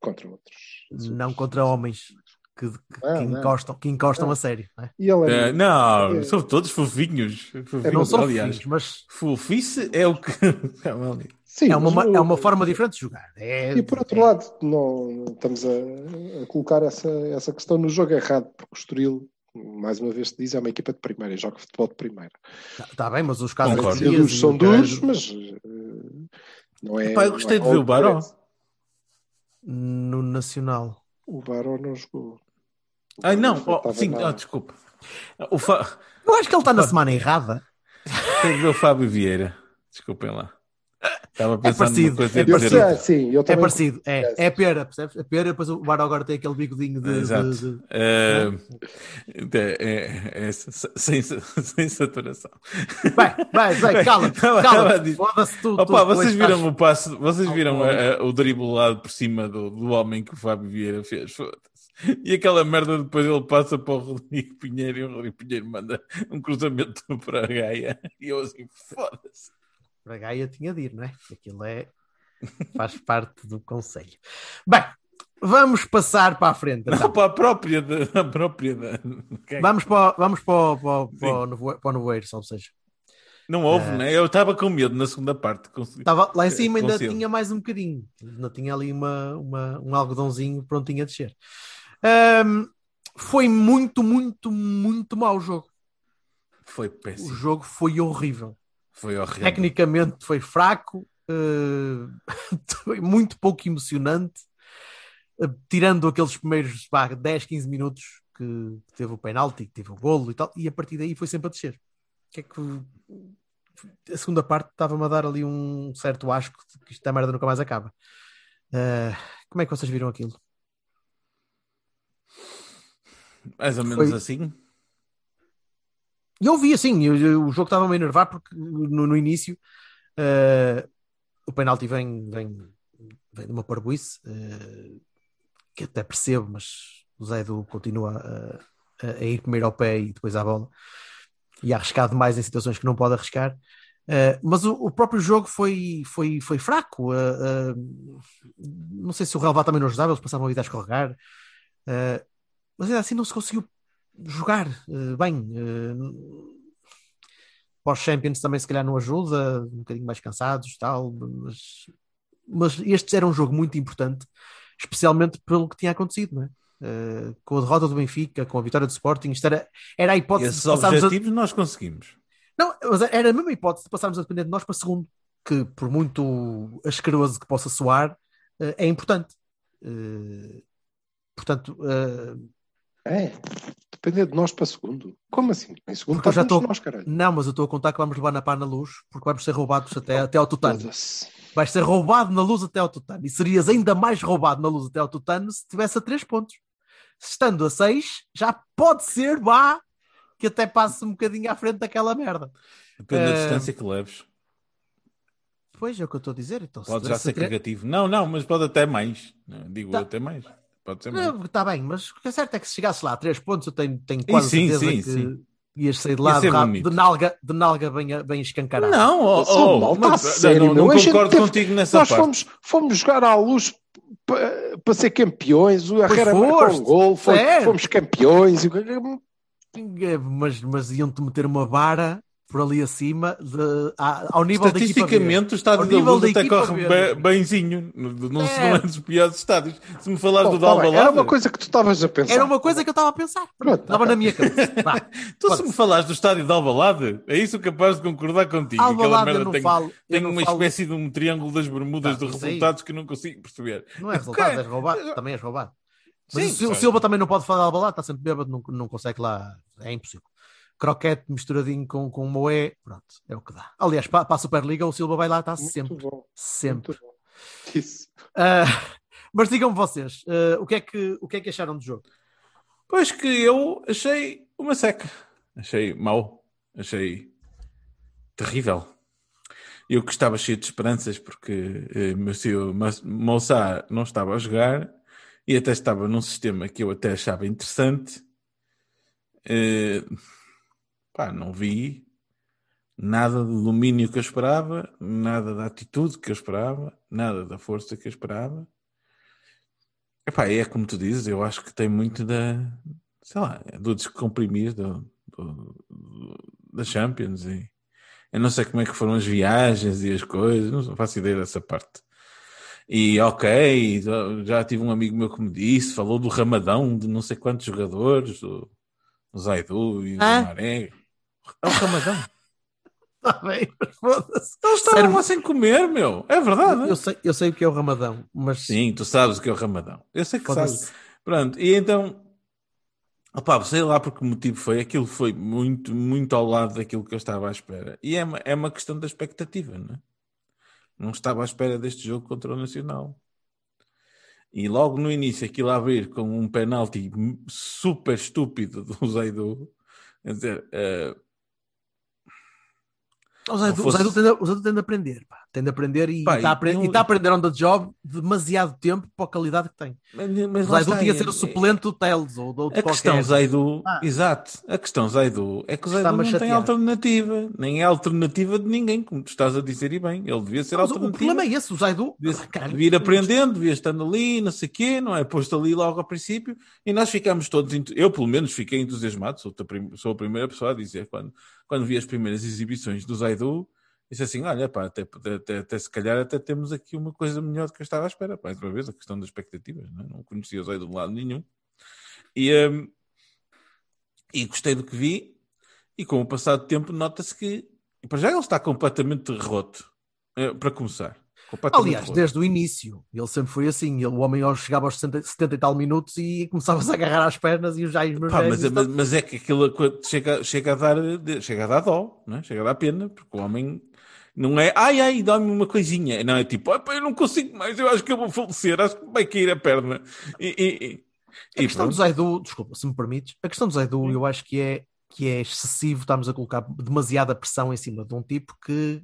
Contra outros. subs. não contra homens que, que- Não, que não. encostam, que encostam Não. a sério. Não, é? E ele Eh, é, não, é- são todos fofinhos. fofinhos não são aliás. filhos, mas Fofice é o que. Sim, é uma, é uma forma diferente de jogar. É, E por outro é- lado, não, não estamos a, a colocar essa, essa questão no jogo errado, porque o Estoril, mais uma vez te diz, é uma equipa de primeira joga futebol de primeira. Tá, tá bem, mas os casos Concordo. Os duros são duros, mas eh, não é. Epá, eu gostei não de é ver o Baró. no Nacional. O Baró não jogou. Ai, não, oh, sim, na- oh, desculpa. O Fa... Eu acho que ele está na semana errada. Tem que ver o Fábio Vieira. Desculpem lá. Estava a pensar parecido, é sei, outra. sim, eu É parecido, é, é pera, percebes? É pera, depois o Baró agora tem aquele bigodinho de. Exato. de- de- Eh, é, é- é sem, sem saturação. Vai, vai, vai, cala, cala. a Foda-se tu. Opa, vocês estás- viram o passo, vocês viram Ah, a- a- o driblado por cima do, do homem que o Fábio Vieira fez? Foda-se. E aquela merda depois ele passa para o Rodrigo Pinheiro e o Rodrigo Pinheiro manda um cruzamento para a Gaia. E eu assim, foda-se. Para Gaia tinha de ir, não é? Aquilo é. faz parte do conselho. Bem, vamos passar para a frente. Não, então. para a própria da. A própria da Vamos para, o- vamos para, o- para, para. Nevoeiro- para o Nevoeiro, ou seja. Não houve, Eh, né? Eu estava com medo na segunda parte. Consegui- Estava lá em cima, ainda Consigo. tinha mais um bocadinho. Ainda tinha ali uma, uma- um algodãozinho prontinho a descer. Ahm, foi muito, muito, muito mau o jogo. Foi O péssimo. jogo foi horrível. Foi horrível. Tecnicamente foi fraco, foi muito pouco emocionante. Eh, tirando aqueles primeiros vá, 10, 15 minutos que teve o penalti, que teve o golo e tal, e a partir daí foi sempre a descer. O que é que a segunda parte estava-me a dar ali um certo asco de que esta merda nunca mais acaba. Eh, como é que vocês viram aquilo? Mais ou menos Foi- assim. E eu vi assim, eu- eu- o jogo estava a me enervar porque no, no início eh, o penalti vem, vem, vem de uma parboice eh, que até percebo, mas o Zé Edu continua a, a- a ir primeiro ao pé e depois à bola e arriscar demais em situações que não pode arriscar. Eh, mas o, o próprio jogo foi, foi, foi fraco. eh, eh, não sei se o relevado também não ajudava, eles passavam a vida a escorregar. Mas ainda assim não se conseguiu jogar eh, bem. eh, Pós-Champions também se calhar não ajuda, um bocadinho mais cansados tal, mas, mas este era um jogo muito importante, especialmente pelo que tinha acontecido, não é? Eh, com a derrota do Benfica, com a vitória do Sporting, isto era, era a hipótese Esses de passarmos a, objetivos nós conseguimos. não, mas era a mesma hipótese de passarmos a depender de nós para segundo, que por muito asqueroso que possa soar, eh, é importante. Eh, Portanto, É, depender de nós para segundo. Como assim? Em segundo Porque estamos estou- nós, caralho. não, mas eu estou a contar que vamos levar na pá na luz, porque vamos ser roubados até, até ao tutano. Vais ser roubado na luz até ao tutano. E serias ainda mais roubado na luz até ao tutano se tivesse a 3 pontos. Estando a 6, já pode ser, vá, que até passe um bocadinho à frente daquela merda. Depende da Eh, distância que leves. Pois é o que eu estou a dizer. Então, se Pode já ser tre- negativo. Não, não, mas pode até mais. Digo Tá. eu, até mais. Pode ser mais. Não, Está bem, mas o que é certo é que se chegasse lá a 3 pontos, eu tenho, tenho quase sim, certeza sim, que sim. ias sair de lá de, de nalga, de nalga bem, bem escancarada. Não, oh, oh, mal, mas- tá sério, não, não concordo teve- contigo nessa Nós parte. fomos, fomos jogar à luz para, para ser campeões. O Herrera marcou um gol, foi- fomos campeões. Mas, mas iam-te meter uma vara por ali acima de- a- ao nível da. Estatisticamente, o estádio da Luz da até corre verde. be- benzinho. Não É. não é dos piores estádios. Se me falares do tá bem, Dalbalada, Era uma coisa que tu estavas a pensar. Era uma coisa que eu estava a pensar. Pronto, Estava ok. na minha cabeça. Vá. tu se me falares do estádio de Albalade, é isso capaz de concordar contigo. Aquela Alvalade eu merda não tem, falo. tem uma falo- espécie de um triângulo das bermudas Tá, de aí. resultados que eu não consigo perceber. Não é resultado, és roubado. Também és roubado. Mas Sim, o o. Silva também não pode falar de Albalade, está sempre bêbado, não, não consegue lá. É impossível. Croquete misturadinho com, com moé, pronto, é o que dá. Aliás, para, para a Superliga, o Silva vai lá, está Muito sempre. bom, Sempre. muito bom. Isso. Ah, mas digam-me vocês, ah, o, que é que, o que é que acharam do jogo? Pois que eu achei uma seca. Achei mau. Achei terrível. Eu que estava cheio de esperanças porque eh, Mas- Moussa não estava a jogar e até estava num sistema que eu até achava interessante. Eh, pá, não vi nada do domínio que eu esperava, nada da atitude que eu esperava, nada da força que eu esperava. Epá, é como tu dizes, eu acho que tem muito da, sei lá, do descomprimir do, do- do- da Champions e eu não sei como é que foram as viagens e as coisas, não faço ideia dessa parte. E ok, já- tive um amigo meu que me disse, falou do Ramadão de não sei quantos jogadores, do, do Zaidu e do Hã? Maré. É o Ramadão. Está bem, mas foda-se. Eles estavam Serve- lá sem comer, meu. É verdade. Eu sei, eu sei o que é o Ramadão, mas Sim, tu sabes o que é o Ramadão. Eu sei que sabes. Pronto, e então, opá, sei lá por que motivo foi, aquilo foi muito, muito ao lado daquilo que eu estava à espera. E é uma, é uma questão da expectativa, não é? Não estava à espera deste jogo contra o Nacional. E logo no início, aquilo a abrir com um penalti super estúpido do Zaidu, quer dizer, eh, O Zaidu, fosse- o Zaidu Zaidu de aprender, pá. Tem de aprender e está a, apre- eu- e está a aprender on the job demasiado tempo para a qualidade que tem. mas, O mas Zaidu tinha de é- ser o suplente do Teles ou do outro A questão. Zaidu, Ah. exato, a questão Zaidu é que o Zaidu não tem alternativa, nem é alternativa de ninguém, como tu estás a dizer e bem, ele devia ser Mas o alternativa. problema é esse, o Zaidu Devia, Caralho, devia ir aprendendo, devia estando ali, não sei o quê, não é? Posto ali logo ao princípio, e nós ficamos todos, eu pelo menos fiquei entusiasmado, sou, sou a primeira pessoa a dizer, quando, quando vi as primeiras exibições do Zaidu, disse assim, olha, pá, até, até, até se calhar até temos aqui uma coisa melhor do que eu estava à espera, mais uma vez, a questão das expectativas, não, é? não conhecia o Zaidu de lado nenhum, e, hum, e gostei do que vi, e com o passar do tempo nota-se que, para já ele está completamente roto, eh, para começar. Aliás, roto. desde o início, ele sempre foi assim. Ele, o homem chegava aos 60, 70 e tal minutos e começava-se a agarrar às pernas e os Pá, mas, e mas, mas é que aquilo chega, chega, a dar, chega a dar dó, não é? chega a dar pena, porque o homem não é ai ai, dá-me uma coisinha, não é tipo, "Ah, eu não consigo mais, eu acho que eu vou falecer, acho que vai cair a perna. E, e, A e questão do pronto. Zaidu, desculpa, se me permites, a questão do Zaidu eu acho que é, que é excessivo, estamos a colocar demasiada pressão em cima de um tipo que,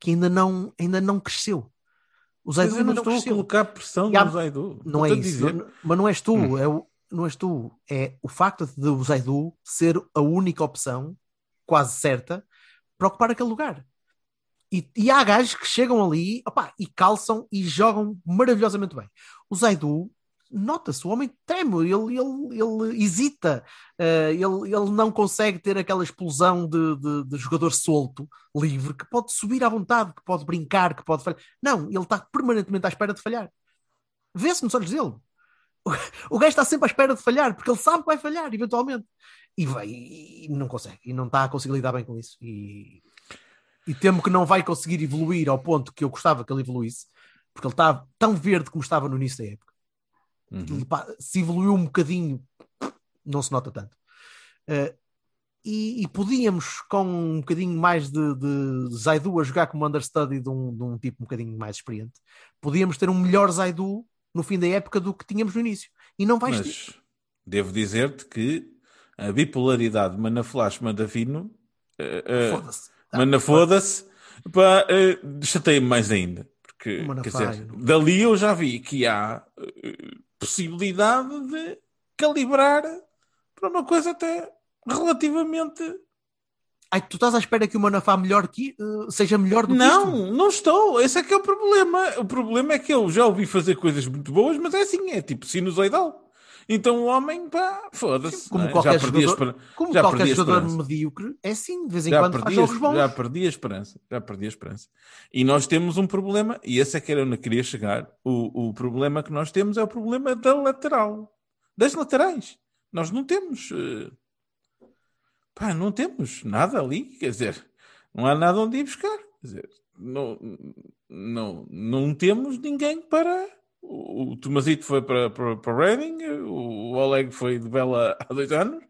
que ainda, não, ainda não cresceu. O Mas Zaidu não não estou a cresceu. colocar pressão há- no Zaidu. Não é a isso, não- mas não és tu, Hum. é o, não és tu, é o facto de o Zaidu ser a única opção, quase certa, para ocupar aquele lugar. E, e há gajos que chegam ali opá, e calçam e jogam maravilhosamente bem. O Zaidu nota-se, o homem treme, ele, ele, ele hesita, uh, ele, ele não consegue ter aquela explosão de, de, de, jogador solto, livre, que pode subir à vontade, que pode brincar, que pode falhar. Não, ele está permanentemente à espera de falhar. Vê-se nos olhos dele. O, o gajo está sempre à espera de falhar, porque ele sabe que vai falhar, eventualmente. E vai, e não consegue, e não está a conseguir lidar bem com isso. E, e temo que não vai conseguir evoluir ao ponto que eu gostava que ele evoluísse, porque ele está tão verde como estava no início da época. Uhum. Se evoluiu um bocadinho, não se nota tanto. Uh, e, e, podíamos, com um bocadinho mais de, de Zaidu a jogar como understudy de um, de um tipo um bocadinho mais experiente, podíamos ter um melhor Zaidu no fim da época do que tínhamos no início. E não vais Mas ter. devo dizer-te que a bipolaridade Mana Flash Mandavino uh, uh, foda-se. Mana foda-se, uh, chateia-me mais ainda. Porque, quer dizer, dali eu já vi que há uh, possibilidade de calibrar para uma coisa até relativamente. Ai, tu estás à espera que o Manafá melhor que, uh, seja melhor do não, que Não, não estou. Esse é que é o problema. O problema é que eu já ouvi fazer coisas muito boas, mas é assim, é tipo sinusoidal. Então o homem, pá, foda-se. Como, é? qualquer jogador, como já qualquer jogador medíocre, é assim, de vez em já quando faz jogos bons. Já perdi a esperança, já perdi a esperança. E nós temos um problema, e esse é que era onde eu queria chegar. O, o problema que nós temos é o problema da lateral, das laterais. Nós não temos, uh, pá, não temos nada ali, quer dizer, não há nada onde ir buscar. Quer dizer, não, não, não temos ninguém para o Tomasito foi para, para, para o Reading, o Oleg foi de Bela há dois anos,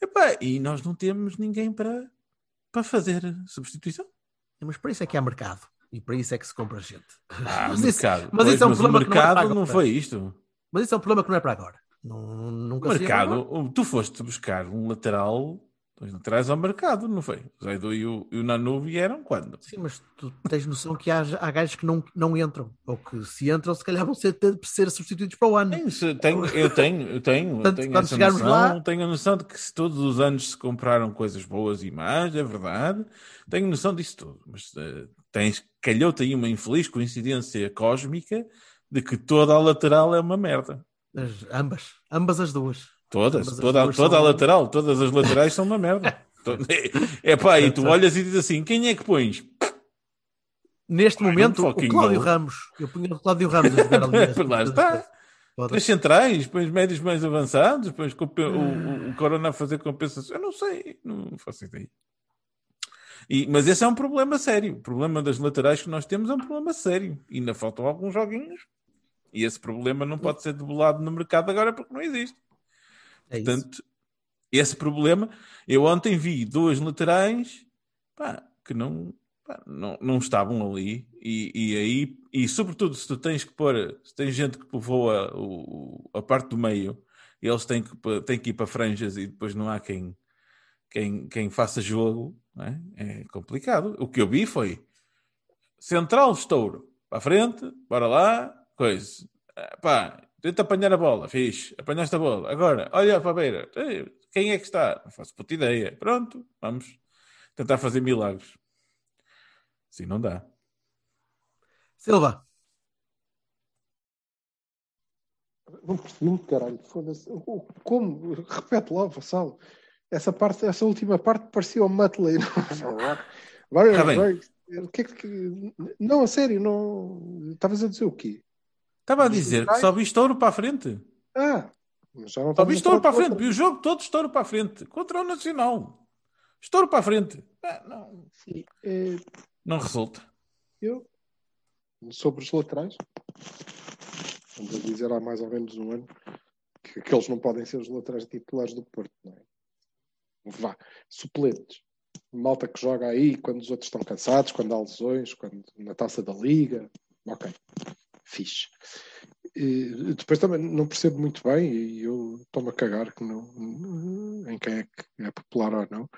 Epá, e nós não temos ninguém para, para fazer substituição. Mas para isso é que há mercado. E para isso é que se compra gente. Ah, mas mercado. Isso, mas pois, isso é um problema o mercado não, é não, foi isto. Mas isso é um problema que não é para agora. Nunca o mercado, tu foste buscar um lateral Dois laterais ao mercado, não foi? O Zaidu e o, e o Nanu vieram quando? Sim, mas tu tens noção que há, há gajos que não, não entram, ou que se entram, se calhar vão ser, ter, ser substituídos para o ano. Tenho, tenho, eu tenho, eu tenho, Portanto, eu tenho essa noção, lá... tenho a noção de que se todos os anos se compraram coisas boas e más, é verdade, tenho noção disso tudo, mas uh, tens, calhou-te aí uma infeliz coincidência cósmica de que toda a lateral é uma merda. As, ambas, ambas as duas. Todas, toda, toda a lateral, todas as laterais são uma merda. é pá, e tu olhas e dizes assim: quem é que pões? Neste momento, o Cláudio Ramos. Eu punho o Cláudio Ramos a jogar ali. lá está. Três centrais, pões médios mais avançados, pões o, o, o, Corona a fazer compensação. Eu não sei, não faço ideia. E, mas esse é um problema sério. O problema das laterais que nós temos é um problema sério. E ainda faltam alguns joguinhos. E esse problema não pode ser debulado no mercado agora porque não existe. É Portanto, esse problema. Eu ontem vi duas laterais pá, que não, pá, não, não estavam ali. E, e aí, e sobretudo, se tu tens que pôr, se tens gente que povoa o, a parte do meio, eles têm que, têm que ir para franjas e depois não há quem, quem, quem faça jogo. É? é complicado. O que eu vi foi central estouro para a frente, bora lá, coisa. Pá, Tenta apanhar a bola, fixe, apanhaste a bola. Agora, olha para a beira, quem é que está? Não faço puta ideia. Pronto, vamos tentar fazer milagres. Sim, não dá. Silva. Não percebi caralho. Foda-se. Como? Repete lá, Vassalo. Essa parte, essa última parte parecia o Muttley. Vai, tá vai. O que é que... Não, a sério, não. Estavas a dizer o quê? Estava a dizer que só vi estouro para a frente. Ah, já não só vi estouro para a frente. Vi o jogo todo estouro para a frente. Contra o Nacional. Estouro para a frente. Ah, não. Sim, é... não resulta. Eu, sobre os laterais, vamos a dizer há mais ou menos um ano que aqueles não podem ser os laterais titulares do Porto, não é? Vá, suplentes. Malta que joga aí quando os outros estão cansados, quando há lesões, quando na taça da liga. Ok fixe. E depois também não percebo muito bem, e eu estou-me a cagar que não, em quem é que é popular ou não.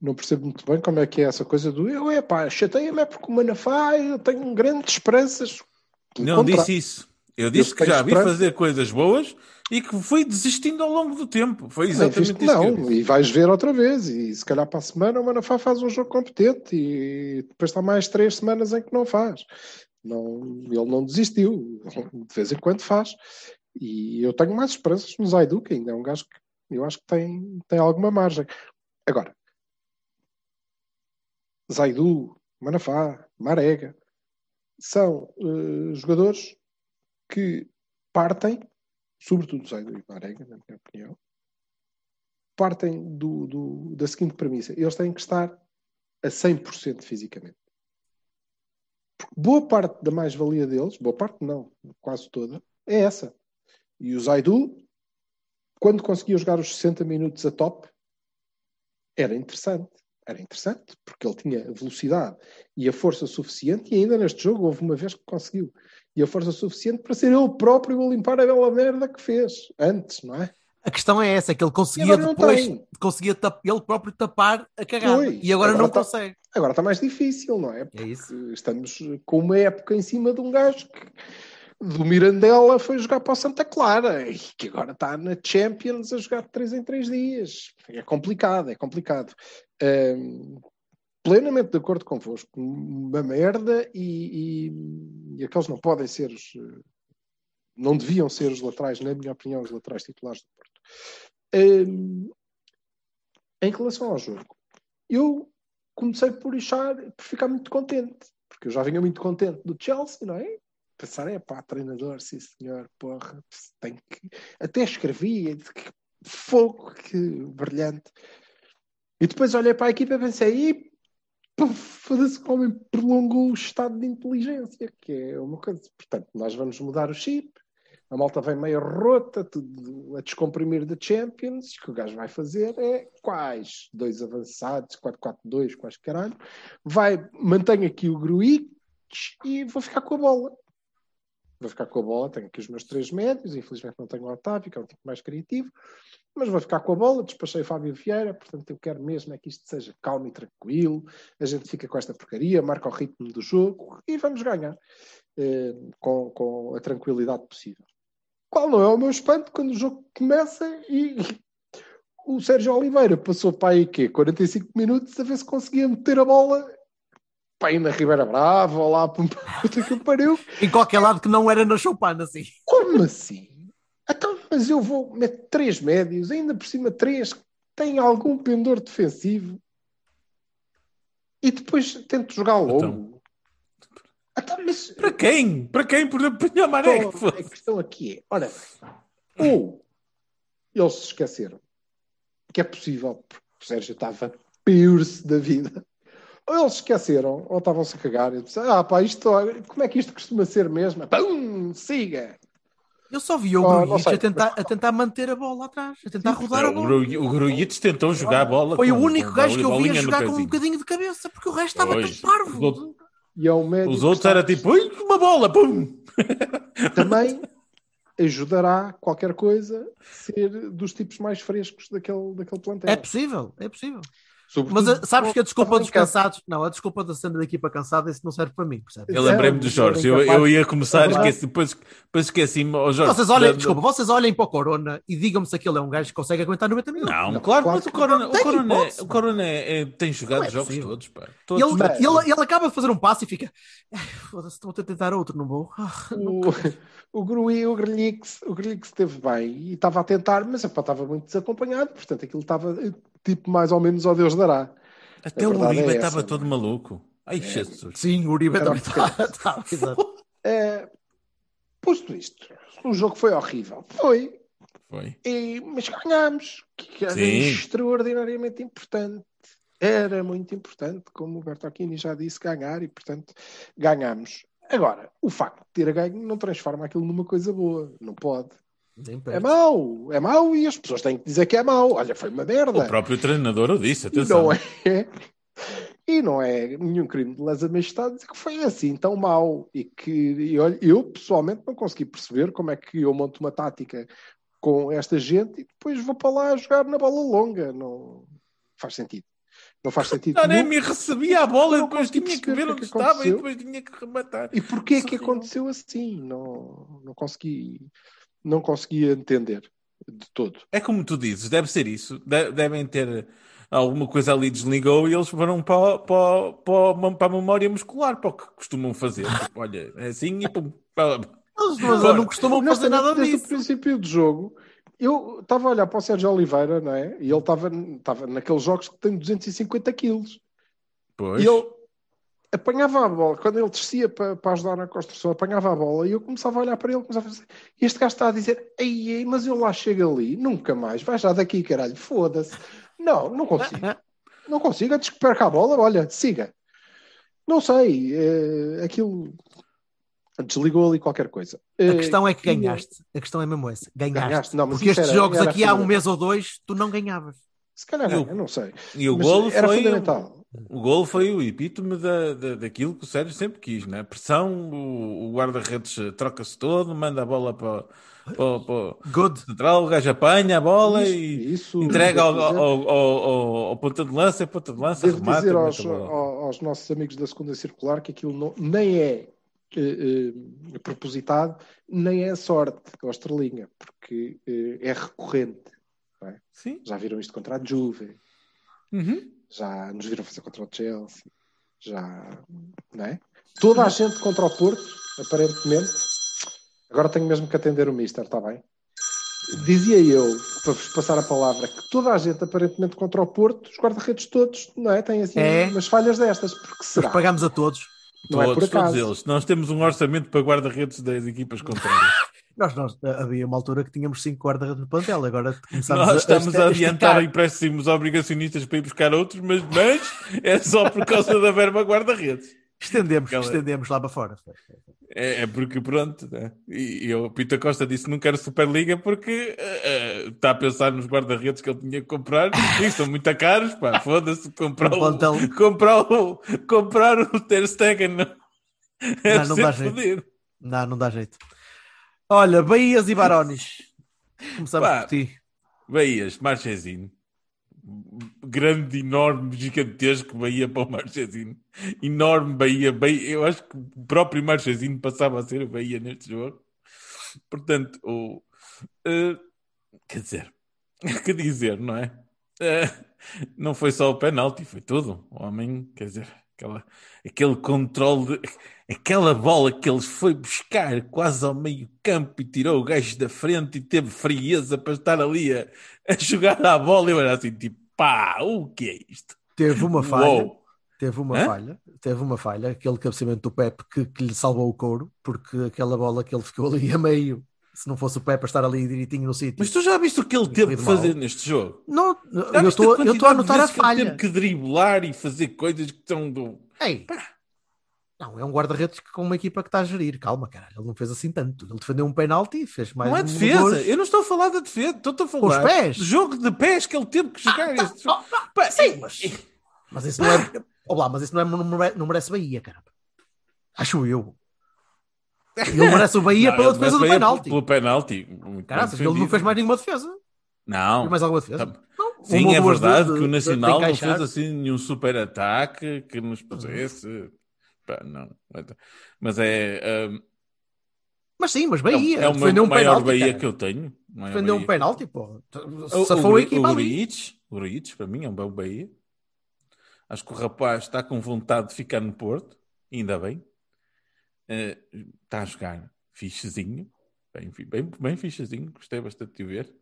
Não percebo muito bem como é que é essa coisa do eu é pá, chateia-me é porque o Manafá eu tenho grandes esperanças. Não disse isso. Eu disse eu que já vi fazer coisas boas e que fui desistindo ao longo do tempo. Foi exatamente isso. Não, e vais ver outra vez. E se calhar para a semana o Manafá faz um jogo competente e depois está mais três semanas em que não faz. Não, ele não desistiu, de vez em quando faz. E eu tenho mais esperanças no Zaidu, que ainda é um gajo que eu acho que tem, tem alguma margem. Agora, Zaidu, Manafá, Marega, são uh, jogadores que partem, sobretudo Zaidu e Marega, na minha opinião, partem do, do, da seguinte premissa: eles têm que estar a 100% fisicamente. Porque boa parte da mais-valia deles, boa parte não, quase toda, é essa. E o Zaidu, quando conseguia jogar os 60 minutos a top, era interessante. Era interessante, porque ele tinha a velocidade e a força suficiente, e ainda neste jogo houve uma vez que conseguiu. E a força suficiente para ser ele próprio a limpar a bela merda que fez antes, não é? A questão é essa, que ele conseguia depois, conseguia ele próprio tapar a cagada. E agora, agora não tá, consegue. Agora está mais difícil, não é? Porque é isso. estamos com uma época em cima de um gajo que do Mirandela foi jogar para o Santa Clara e que agora está na Champions a jogar de 3 em 3 dias. É complicado, é complicado. Um, plenamente de acordo convosco. Uma merda e, e, e aqueles não podem ser os. Não deviam ser os laterais, na minha opinião, os laterais titulares do Porto. Um, em relação ao jogo, eu comecei por, achar, por ficar muito contente, porque eu já vinha muito contente do Chelsea, não é? Pensar, é pá, treinador, sim senhor, porra, tem que. Até escrevi, que fogo, que brilhante. E depois olhei para a equipa e pensei, e foda-se que o homem prolongou o estado de inteligência, que é uma coisa. Portanto, nós vamos mudar o chip, a malta vem meio rota, tudo a descomprimir da Champions, o que o gajo vai fazer é quais? Dois avançados, 4-4-2, quais caralho. Vai, mantém aqui o Gruitch e vou ficar com a bola. Vou ficar com a bola, tenho aqui os meus três médios, infelizmente não tenho o Otávio, que é um tipo mais criativo, mas vou ficar com a bola, despachei o Fábio Vieira, portanto eu quero mesmo é que isto seja calmo e tranquilo, a gente fica com esta porcaria, marca o ritmo do jogo e vamos ganhar eh, com, com a tranquilidade possível. Qual não é o meu espanto quando o jogo começa e o Sérgio Oliveira passou para aí quê? 45 minutos a ver se conseguia meter a bola para ir na Ribeira Brava ou lá para que pariu. em qualquer lado que não era na Choupana, assim. Como assim? Então, mas eu vou meter três médios, ainda por cima três que têm algum pendor defensivo e depois tento jogar longo. Então, então, mas... Para quem? Para quem? Por apanhar maré? Então, a questão aqui é, olha, ou eles se esqueceram que é possível, porque o Sérgio estava pior-se da vida, ou eles se esqueceram, ou estavam-se a cagar, e disseram, ah pá, isto, como é que isto costuma ser mesmo? Pum, siga! Eu só vi o oh, Grujic a tentar, a tentar manter a bola atrás, a tentar rodar a bola. O Grujic tentou jogar a bola. Foi com, o único gajo que eu vi a jogar com um bocadinho de cabeça, porque o resto estava tão parvo. E é o médico Os outros era tipo, uma bola, pum! Também ajudará qualquer coisa ser dos tipos mais frescos daquele, daquele plantel. É possível, é possível. Sobretudo, Mas sabes que a desculpa dos cansados, não, a desculpa da cena da equipa cansada, isso não serve para mim, percebe? Eu lembrei-me do Jorge, eu, eu ia começar, esqueci, depois, depois esqueci-me. Oh, Jorge, vocês olhem, da, desculpa, vocês olhem para o Corona e digam-me se aquele é um gajo que consegue aguentar 90 minutos. Não, não claro, mas o Corona, o Corona, é, o Corona é, é, tem jogado é jogos todos, pá. Todos ele, ele, ele, acaba de fazer um passo e fica, foda-se, estou a tentar outro, não vou. o, o Grui, o Grelix, o Grelix esteve bem e estava a tentar, mas estava muito desacompanhado, portanto aquilo estava tipo mais ou menos ao Deus dará. Até o Uribe é estava todo maluco. Ai, é. Jesus. Sim, o Uribe também estava. É, posto isto, o jogo foi horrível. Foi. Foi. E, mas ganhámos, que era Sim. extraordinariamente importante. Era muito importante, como o Bertocchini já disse, ganhar e, portanto, ganhámos. Agora, o facto de ter ganho não transforma aquilo numa coisa boa. Não pode. É mau, é mau e as pessoas têm que dizer que é mau. Olha, foi uma merda. O próprio treinador o disse, atenção. Não é, e não é nenhum crime de lesa majestade dizer que foi assim tão mau. E que e olha, eu pessoalmente não consegui perceber como é que eu monto uma tática com esta gente e depois vou para lá jogar na bola longa. Não faz sentido. Não faz sentido. Não, nem me recebia a bola, depois tinha que ver onde que estava aconteceu. e depois tinha que rematar. E porquê que aconteceu assim? Não, não consegui não conseguia entender de todo. É como tu dizes, deve ser isso. De devem ter alguma coisa ali desligou e eles foram para, para, para, para a memória muscular, para o que costumam fazer. Tipo, olha, é assim e pum. Eles não, não costumam fazer nada Desde disso. o princípio do jogo, eu estava a olhar para o Sérgio Oliveira, não é? E ele estava estava naqueles jogos que tem 250 quilos. Pois. E ele apanhava a bola, quando ele descia para, para ajudar na construção, apanhava a bola e eu começava a olhar para ele, começava a dizer, este gajo está a dizer, ei, ei, mas eu lá chego ali, nunca mais, vai já daqui, caralho, foda-se. Não, não consigo. Não consigo, antes que perca a bola, olha, siga. Não sei, eh, aquilo desligou ali qualquer coisa. A questão é que Eh, ganhaste. A questão é mesmo essa. Ganhaste. Ganhaste, não, Porque estes era- jogos era aqui há um mês ou dois, tu não ganhavas. Se calhar E ganha, não sei. E o Mas golo era foi fundamental. O golo foi o epítome da, da, daquilo que o Sérgio sempre quis, né? Pressão, o, o guarda-redes troca-se todo, manda a bola para, para, para Good. o central, o gajo apanha a bola Isso, e isso, entrega ao, ao, ao, ao, ao ponta de lança, ponta de lança, Devo remata, dizer aos, aos nossos amigos da segunda circular que aquilo não- nem é eh, eh, propositado, nem é sorte com a estrelinha, porque eh, é recorrente. não é? Sim. Já viram isto contra a Juve, Uhum. Já nos viram fazer contra o Chelsea, já. Não é? Toda a gente contra o Porto, aparentemente. Agora tenho mesmo que atender o Mister, está bem? Dizia eu, para vos passar a palavra, que toda a gente aparentemente contra o Porto, os guarda-redes todos, não é? Têm assim É. umas falhas destas, porque será? Nós pagamos a todos. Não é todos, por acaso. todos eles. Nós temos um orçamento para guarda-redes das equipas contrárias. Nós, nós, havia uma altura que tínhamos cinco guarda-redes no plantel, agora começámos Nós estamos a, a adiantar empréstimos obrigacionistas para ir buscar outros, mas, mas é só por causa da verba guarda-redes. Estendemos, Aquela- estendemos lá para fora. É, é porque pronto, né? e, e o Pita Costa disse que não quer Superliga porque eh, eh, está a pensar nos guarda-redes que ele tinha que comprar e são muito caros, pá, foda-se, comprar o, plantel. comprar o, comprar o Ter Stegen não, é Não, não dá jeito. Não, não dá jeito. Olha, Bahias e Barões. Começamos Pá. por ti. Bahias, Marchezinho. Grande, enorme, gigantesco Bahia para o Marchezinho. Enorme Bahia, Bahia. Eu acho que o próprio Marchezinho passava a ser o Bahia neste jogo. Portanto, o, eh, quer dizer, que dizer, não é? Eh, não foi só o penalti, foi tudo. O homem, quer dizer, aquela, aquele controle, de- aquela bola que ele foi buscar quase ao meio campo e tirou o gajo da frente e teve frieza para estar ali a, a jogar a bola. Eu era assim, tipo, pá, o que é isto? Teve uma falha. Uou. Teve uma Hã? falha, teve uma falha, aquele cabeceamento do Pepe que, que lhe salvou o couro, porque aquela bola que ele ficou ali a meio, se não fosse o Pepe a estar ali direitinho no sítio. Mas tu já viste o que ele teve de mal. fazer neste jogo? Não, Já eu estou a de anotar a vezes que ele falha. teve que driblar e fazer coisas que são do. Ei, não, é um guarda-redes com uma equipa que está a gerir. Calma, caralho, ele não fez assim tanto. Ele defendeu um penalti e fez mais não é um defesa. Eu não estou a falar da defesa. Estou a os falar pés? do jogo de pés que ele teve que jogar. este jogo. Pá, Sim, mas, mas isso não é. Olá, mas isso não, é, não mere- não merece Bahia, caramba. Acho eu. Ele merece o Bahia Não, pela defesa do penalti. Pelo penalti. Caraca, ele não fez mais nenhuma defesa. Não. Fez mais alguma defesa? Tá- Não, Sim, é verdade de- que o Nacional não fez assim nenhum super ataque que nos pusesse. Pá, não. Mas é. hum, Mas sim, mas é, Bahia. é o defendeu meu um maior penalti. Bahia cara. que eu tenho. Defendeu um penalti, pô. O, Safou o, a equipa o. Gruitch, o Gruitch, para mim, é um bom Bahia. Acho que o rapaz está com vontade de ficar no Porto, ainda bem. Eh, está a jogar fichezinho, bem, bem, bem fichezinho, gostei bastante de o ver.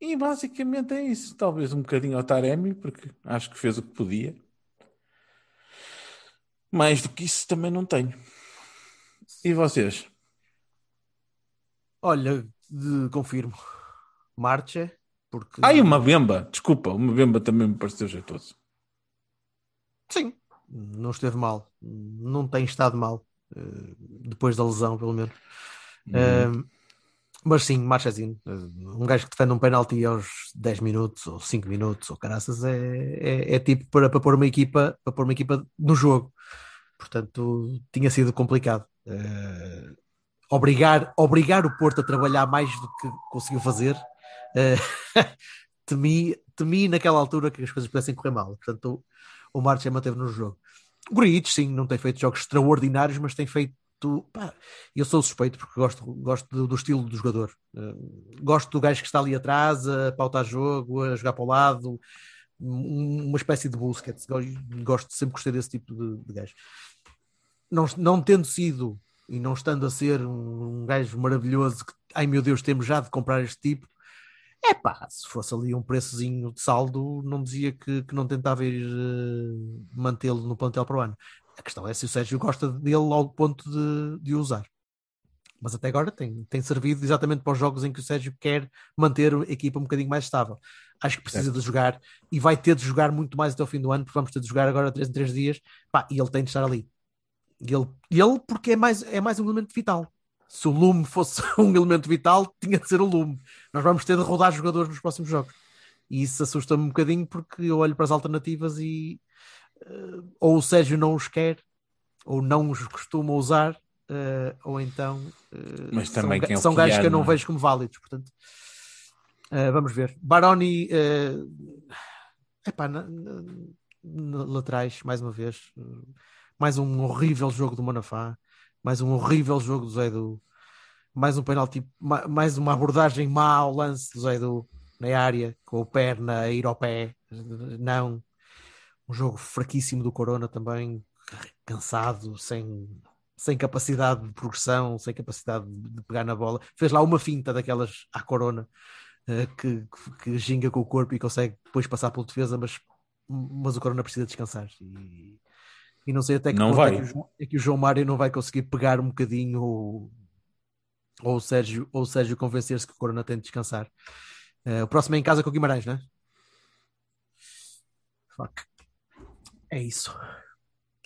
E basicamente é isso. Talvez um bocadinho ao Taremi, porque acho que fez o que podia. Mais do que isso também não tenho. E vocês? Olha, de- confirmo. Marcha, porque. Ah, e uma Bemba, desculpa, uma Bemba também me pareceu jeitoso. Sim, não esteve mal. Não tem estado mal. eh, Depois da lesão, pelo menos. Eh, mas sim, Marchezinho. eh, Um gajo que defende um penalti aos 10 minutos ou 5 minutos ou caraças é, é, é tipo para, para pôr uma equipa para pôr uma equipa no jogo. Portanto, tinha sido complicado. Eh, obrigar, obrigar o Porto a trabalhar mais do que conseguiu fazer. eh, temi, temi naquela altura que as coisas pudessem correr mal. Portanto, o, o Marcha manteve no jogo. O Gruitch, sim, não tem feito jogos extraordinários, mas tem feito. Pá, eu sou suspeito porque gosto, gosto do, do estilo do jogador. Eh, gosto do gajo que está ali atrás a pautar jogo, a jogar para o lado, um- uma espécie de Busquets. Gosto, gosto sempre gostei desse tipo de, de gajo. Não, não tendo sido e não estando a ser um, um gajo maravilhoso que, ai meu Deus, temos já de comprar este tipo, é pá, se fosse ali um preçozinho de saldo, não dizia que, que não tentava ir uh, mantê-lo no plantel para o ano. A questão é se o Sérgio gosta dele ao ponto de, de usar. Mas até agora tem, tem servido exatamente para os jogos em que o Sérgio quer manter a equipa um bocadinho mais estável. Acho que precisa é. de jogar e vai ter de jogar muito mais até o fim do ano, porque vamos ter de jogar agora 3 em 3 dias. Pá, e ele tem de estar ali. E ele, ele porque é mais, é mais um elemento vital se o Lume fosse um elemento vital, tinha de ser o Lume. Nós vamos ter de rodar jogadores nos próximos jogos. E isso assusta-me um bocadinho porque eu olho para as alternativas e uh, ou o Sérgio não os quer, ou não os costuma usar, uh, ou então uh, são, é são gajos que eu não é? vejo como válidos. Portanto, vamos ver. Baroni, uh, epá, na, na, na, laterais, mais uma vez, mais um horrível jogo do Manafá mais um horrível jogo do Zé Edu, mais um penalti, mais uma abordagem má ao lance do Zé Edu na área, com o pé na ir ao pé, não. Um jogo fraquíssimo do Corona também, cansado, sem, sem capacidade de progressão, sem capacidade de pegar na bola. Fez lá uma finta daquelas à Corona, eh, que, que ginga com o corpo e consegue depois passar pela defesa, mas, mas o Corona precisa descansar. E, e não sei até que não ponto vai. É, que o, é que o João Mário não vai conseguir pegar um bocadinho ou, ou o Sérgio, ou o Sérgio convencer-se que o Corona tem de descansar. Uh, o próximo é em casa com o Guimarães, não é? Fuck. É isso.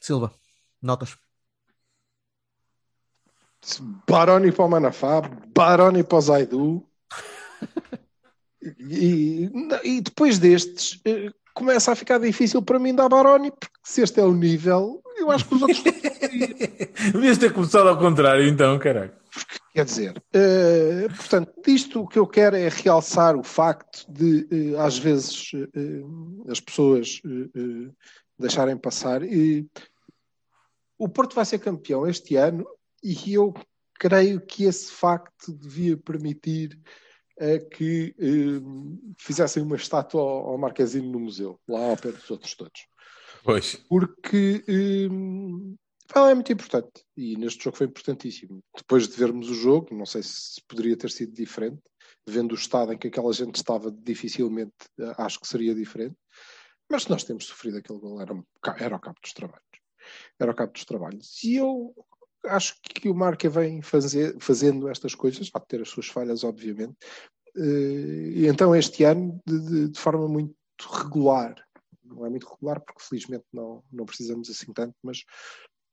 Silva, notas. Baroni para o Manafá, Baroni para o Zaidu. e, e depois destes, eh, começa a ficar difícil para mim dar Baroni, porque se este é o nível, eu acho que os outros. Devias ter começado ao contrário, então, caralho. Quer dizer, uh, portanto, disto o que eu quero é realçar o facto de, uh, às vezes, uh, as pessoas deixarem passar. E o Porto vai ser campeão este ano e eu creio que esse facto devia permitir é que eh, fizessem uma estátua ao, ao Marquezine no museu, lá ao pé dos outros todos. Pois. Porque eh, é muito importante e neste jogo foi importantíssimo. Depois de vermos o jogo, não sei se poderia ter sido diferente, vendo o estado em que aquela gente estava, dificilmente eh, acho que seria diferente. Mas se nós temos sofrido aquele gol, era, era o cabo dos trabalhos. Era o cabo dos trabalhos. E eu acho que o Marca vem fazer, fazendo estas coisas, há de ter as suas falhas, obviamente, eh, e então este ano de, de, de, forma muito regular, não é muito regular porque felizmente não, não precisamos assim tanto, mas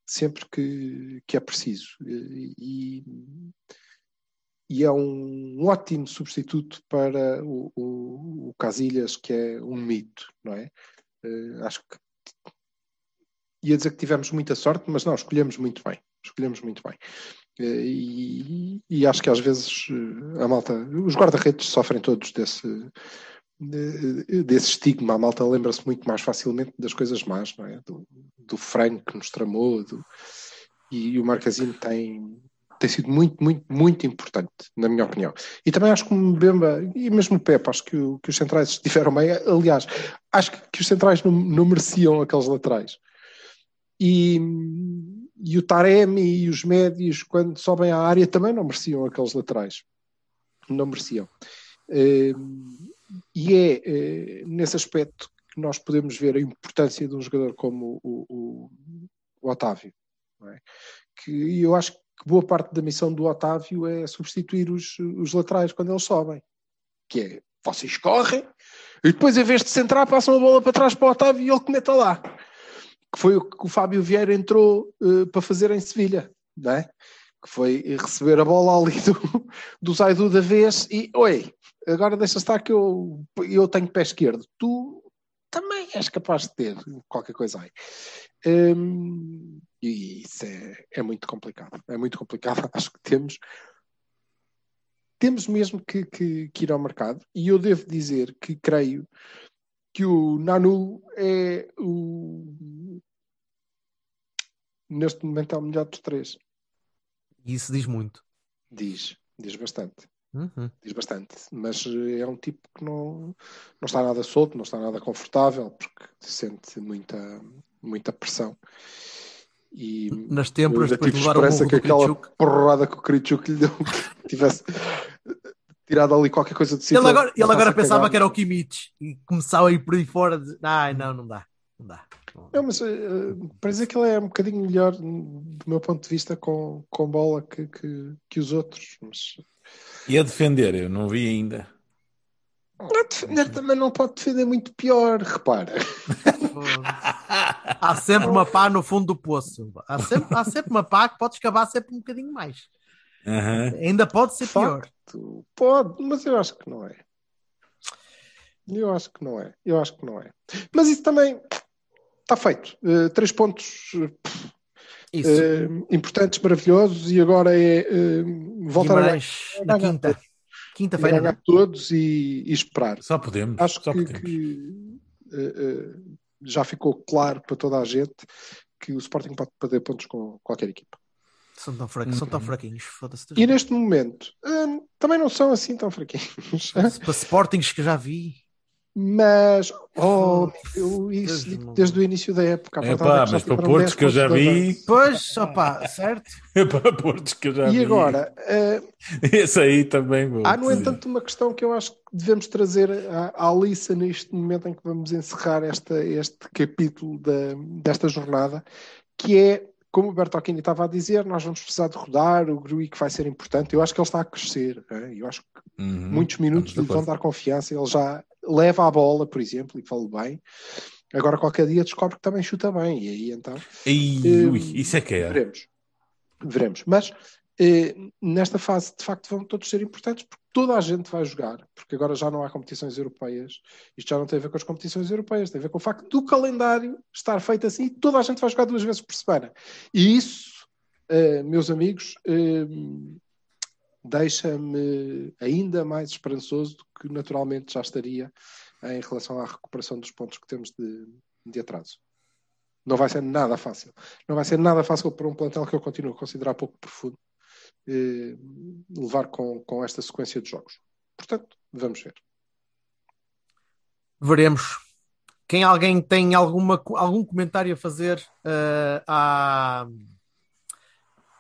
sempre que, que é preciso. E, e é um, um, ótimo substituto para o, o, o, Casilhas, que é um mito, não é? Uh, acho que ia dizer que tivemos muita sorte, mas não, escolhemos muito bem escolhemos muito bem. Eh, e, e, acho que às vezes eh, a malta, os guarda-redes sofrem todos desse, desse estigma. A malta lembra-se muito mais facilmente das coisas más, não é? Do, do Frank que nos tramou, do, e o Marquezine tem, tem sido muito, muito, muito importante, na minha opinião. E também acho que o Mbemba e mesmo o Pepe, acho que, o, que os centrais estiveram bem. Aliás, acho que, que os centrais não, não mereciam aqueles laterais. E, e o Taremi e os médios, quando sobem à área, também não mereciam aqueles laterais. Não mereciam. Ehm, e é eh, nesse aspecto que nós podemos ver a importância de um jogador como o, o, o Otávio. É? Que eu acho que boa parte da missão do Otávio é substituir os, os laterais quando eles sobem. Que é, vocês correm e depois, em vez de centrar, passam a bola para trás para o Otávio e ele que meta lá que foi o que o Fábio Vieira entrou uh, para fazer em Sevilha, não é? Que foi receber a bola ali do, do Zaidu da vez e, oi, agora deixa estar que eu, eu tenho pé esquerdo. Tu também és capaz de ter qualquer coisa aí. Um, e isso é, é muito complicado. É muito complicado. Acho que temos temos mesmo que, que, que, ir ao mercado e eu devo dizer que creio que o Nanu é o neste momento é o melhor dos três. E isso diz muito. Diz, diz bastante. Uhum. Diz bastante, mas eh, é um tipo que não, não está nada solto, não está nada confortável, porque sente muita, muita pressão. E Nas têmporas, eu ainda tive o esperança que aquela porrada que o Kritchuk lhe deu que tivesse tirado ali qualquer coisa de si. Ele agora, ele agora pensava que era o Kimmich e começava a ir por aí fora. De... Ai, não, não dá. Não dá. Não, mas eh, para dizer que ele é um bocadinho melhor do meu ponto de vista com, com bola que, que, que os outros. Mas E a defender, eu não vi ainda. a defender também não pode defender muito pior, repara. Há sempre uma pá no fundo do poço. Há sempre, há sempre uma pá que pode escavar sempre um bocadinho mais. Aham. Ainda pode ser pior. Facto, pode, mas eu acho que não é. Eu acho que não é. Eu acho que não é. Mas isso também está feito. Eh, três pontos Isso. eh, importantes, maravilhosos, e agora é voltar a ganhar, Guimarães na quinta. Quinta-feira. ganhar não? todos e, e esperar. Só podemos. Acho só que, podemos. que, já ficou claro para toda a gente que o Sporting pode perder pontos com qualquer equipa. São tão, fra... são tão fraquinhos. Foda-se. E neste momento hum, também não são assim tão fraquinhos. Para Sportings que já vi. Mas oh, eu isso Deus digo desde o início da época. É pá, mas para Portos 10 que eu já vi. Pois, opá, certo. É para Portos que eu já vi. E agora, eh, Esse aí também vou. há no dizer. entanto uma questão que eu acho que devemos trazer à, à liça neste momento em que vamos encerrar esta, este capítulo da, desta jornada, que é, como o Bertolini estava a dizer, nós vamos precisar de rodar, o Gruic vai ser importante. Eu acho que ele está a crescer. eh, Eu acho que Uhum. muitos minutos lhe vão dar confiança. Ele já leva a bola, por exemplo, e falo bem. Agora qualquer dia descobre que também chuta bem. E aí então Eh, ui, isso é que é. veremos. Veremos. Mas eh, nesta fase, de facto, vão todos ser importantes porque toda a gente vai jogar. Porque agora já não há competições europeias. Isto já não tem a ver com as competições europeias, tem a ver com o facto do calendário estar feito assim e toda a gente vai jogar duas vezes por semana. E isso, eh, meus amigos, deixa-me ainda mais esperançoso do que naturalmente já estaria em relação à recuperação dos pontos que temos de, de atraso. Não vai ser nada fácil. Não vai ser nada fácil para um plantel que eu continuo a considerar pouco profundo eh, levar com, com esta sequência de jogos. Portanto, vamos ver. Veremos. Quem alguém tem alguma, algum comentário a fazer eh, à,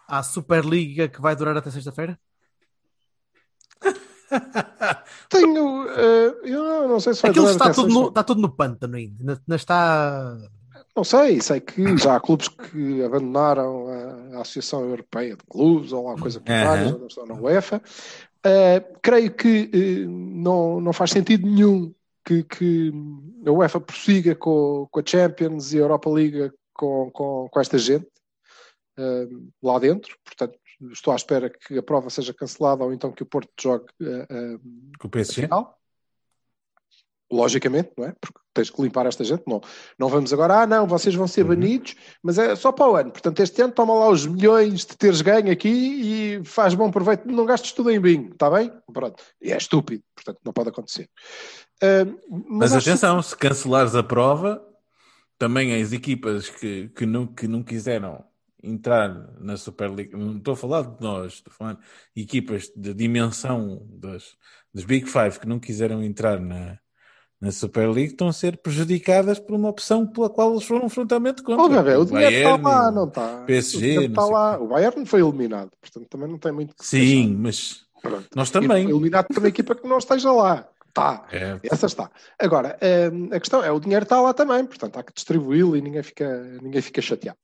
à Superliga que vai durar até sexta-feira? Tenho, eh, eu não, não sei se vai Aquilo está tudo, no, está tudo no pântano ainda. Ainda está. Não sei, sei que já há clubes que abandonaram a, a Associação Europeia de Clubes ou lá coisa por várias, ou estão na UEFA. Uh, creio que uh, não, não faz sentido nenhum que, que a UEFA prossiga com, com a Champions e a Europa League com, com, com esta gente uh, lá dentro. Portanto, estou à espera que a prova seja cancelada ou então que o Porto jogue uh, Com o PSG? final. Logicamente, não é? Porque tens que limpar esta gente. Não, não vamos agora, ah, não, vocês vão ser Uhum. banidos, mas é só para o ano. Portanto, este ano toma lá os milhões de teres ganho aqui e faz bom proveito. Não gastes tudo em bingo, está bem? Pronto. E é estúpido, portanto, não pode acontecer. Ah, Mas acho atenção, se cancelares a prova, também as equipas que, que, não, que não quiseram entrar na Superliga, não estou a falar de nós, estou a falar de equipas de dimensão das, das Big Five que não quiseram entrar na, na Super League estão a ser prejudicadas por uma opção pela qual eles foram frontalmente contra. Óbvio, é, o dinheiro está Bayern lá, e o não está. PSG, o está o lá. O Bayern foi eliminado, portanto, também não tem muito que Sim, mas queixar. Pronto. nós também. foi eliminado por uma equipa que não esteja lá. Está. É, Essa está. Agora, hum, a questão é, o dinheiro está lá também, portanto há que distribuí-lo e ninguém fica, ninguém fica chateado.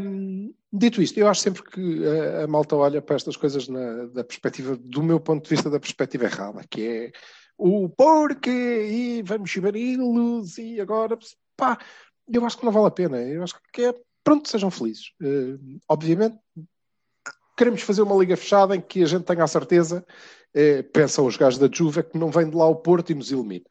Hum, dito isto, eu acho sempre que a, a malta olha para estas coisas na, da perspectiva, do meu ponto de vista, da perspectiva errada, que é o porquê e vamos bani-los e agora, pá, eu acho que não vale a pena. Eu acho que é, pronto, sejam felizes. Hum, obviamente, queremos fazer uma liga fechada em que a gente tenha a certeza, eh, pensam os gajos da Juve, que não vem de lá o Porto e nos elimina.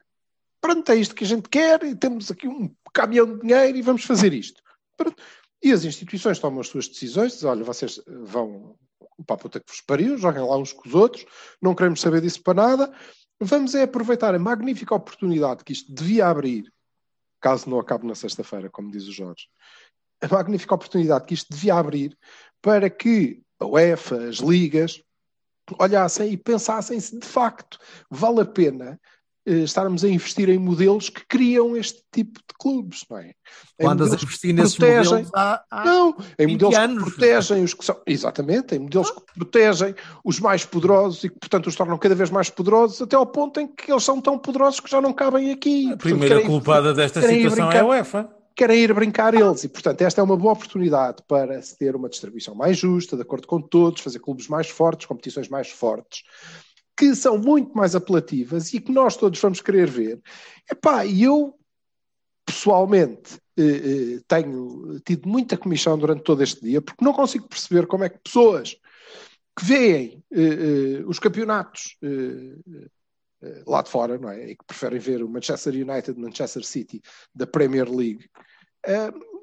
Pronto, é isto que a gente quer e temos aqui um caminhão de dinheiro e vamos fazer isto. Pronto. E as instituições tomam as suas decisões, dizem, olha, vocês vão para a puta que vos pariu, joguem lá uns com os outros, não queremos saber disso para nada. Vamos é aproveitar a magnífica oportunidade que isto devia abrir, caso não acabe na sexta-feira, como diz o Jorge, a magnífica oportunidade que isto devia abrir para que a UEFA, as ligas, olhassem e pensassem se de facto vale a pena eh, estarmos a investir em modelos que criam este tipo de clubes, não é? Em andas a investir nesses protegem- modelos há, há Não, em 20 modelos anos. que protegem os que são. Exatamente, em modelos que protegem os mais poderosos e que, portanto, os tornam cada vez mais poderosos, até ao ponto em que eles são tão poderosos que já não cabem aqui. A Portanto, primeira querem- culpada desta situação é a UEFA. querem ir brincar eles. E, portanto, esta é uma boa oportunidade para se ter uma distribuição mais justa, de acordo com todos, fazer clubes mais fortes, competições mais fortes, que são muito mais apelativas e que nós todos vamos querer ver. Epá, e eu, pessoalmente, eh, eh, tenho tido muita comissão durante todo este dia, porque não consigo perceber como é que pessoas que veem eh, eh, os campeonatos eh, eh, lá de fora, não é? E que preferem ver o Manchester United, Manchester City da Premier League,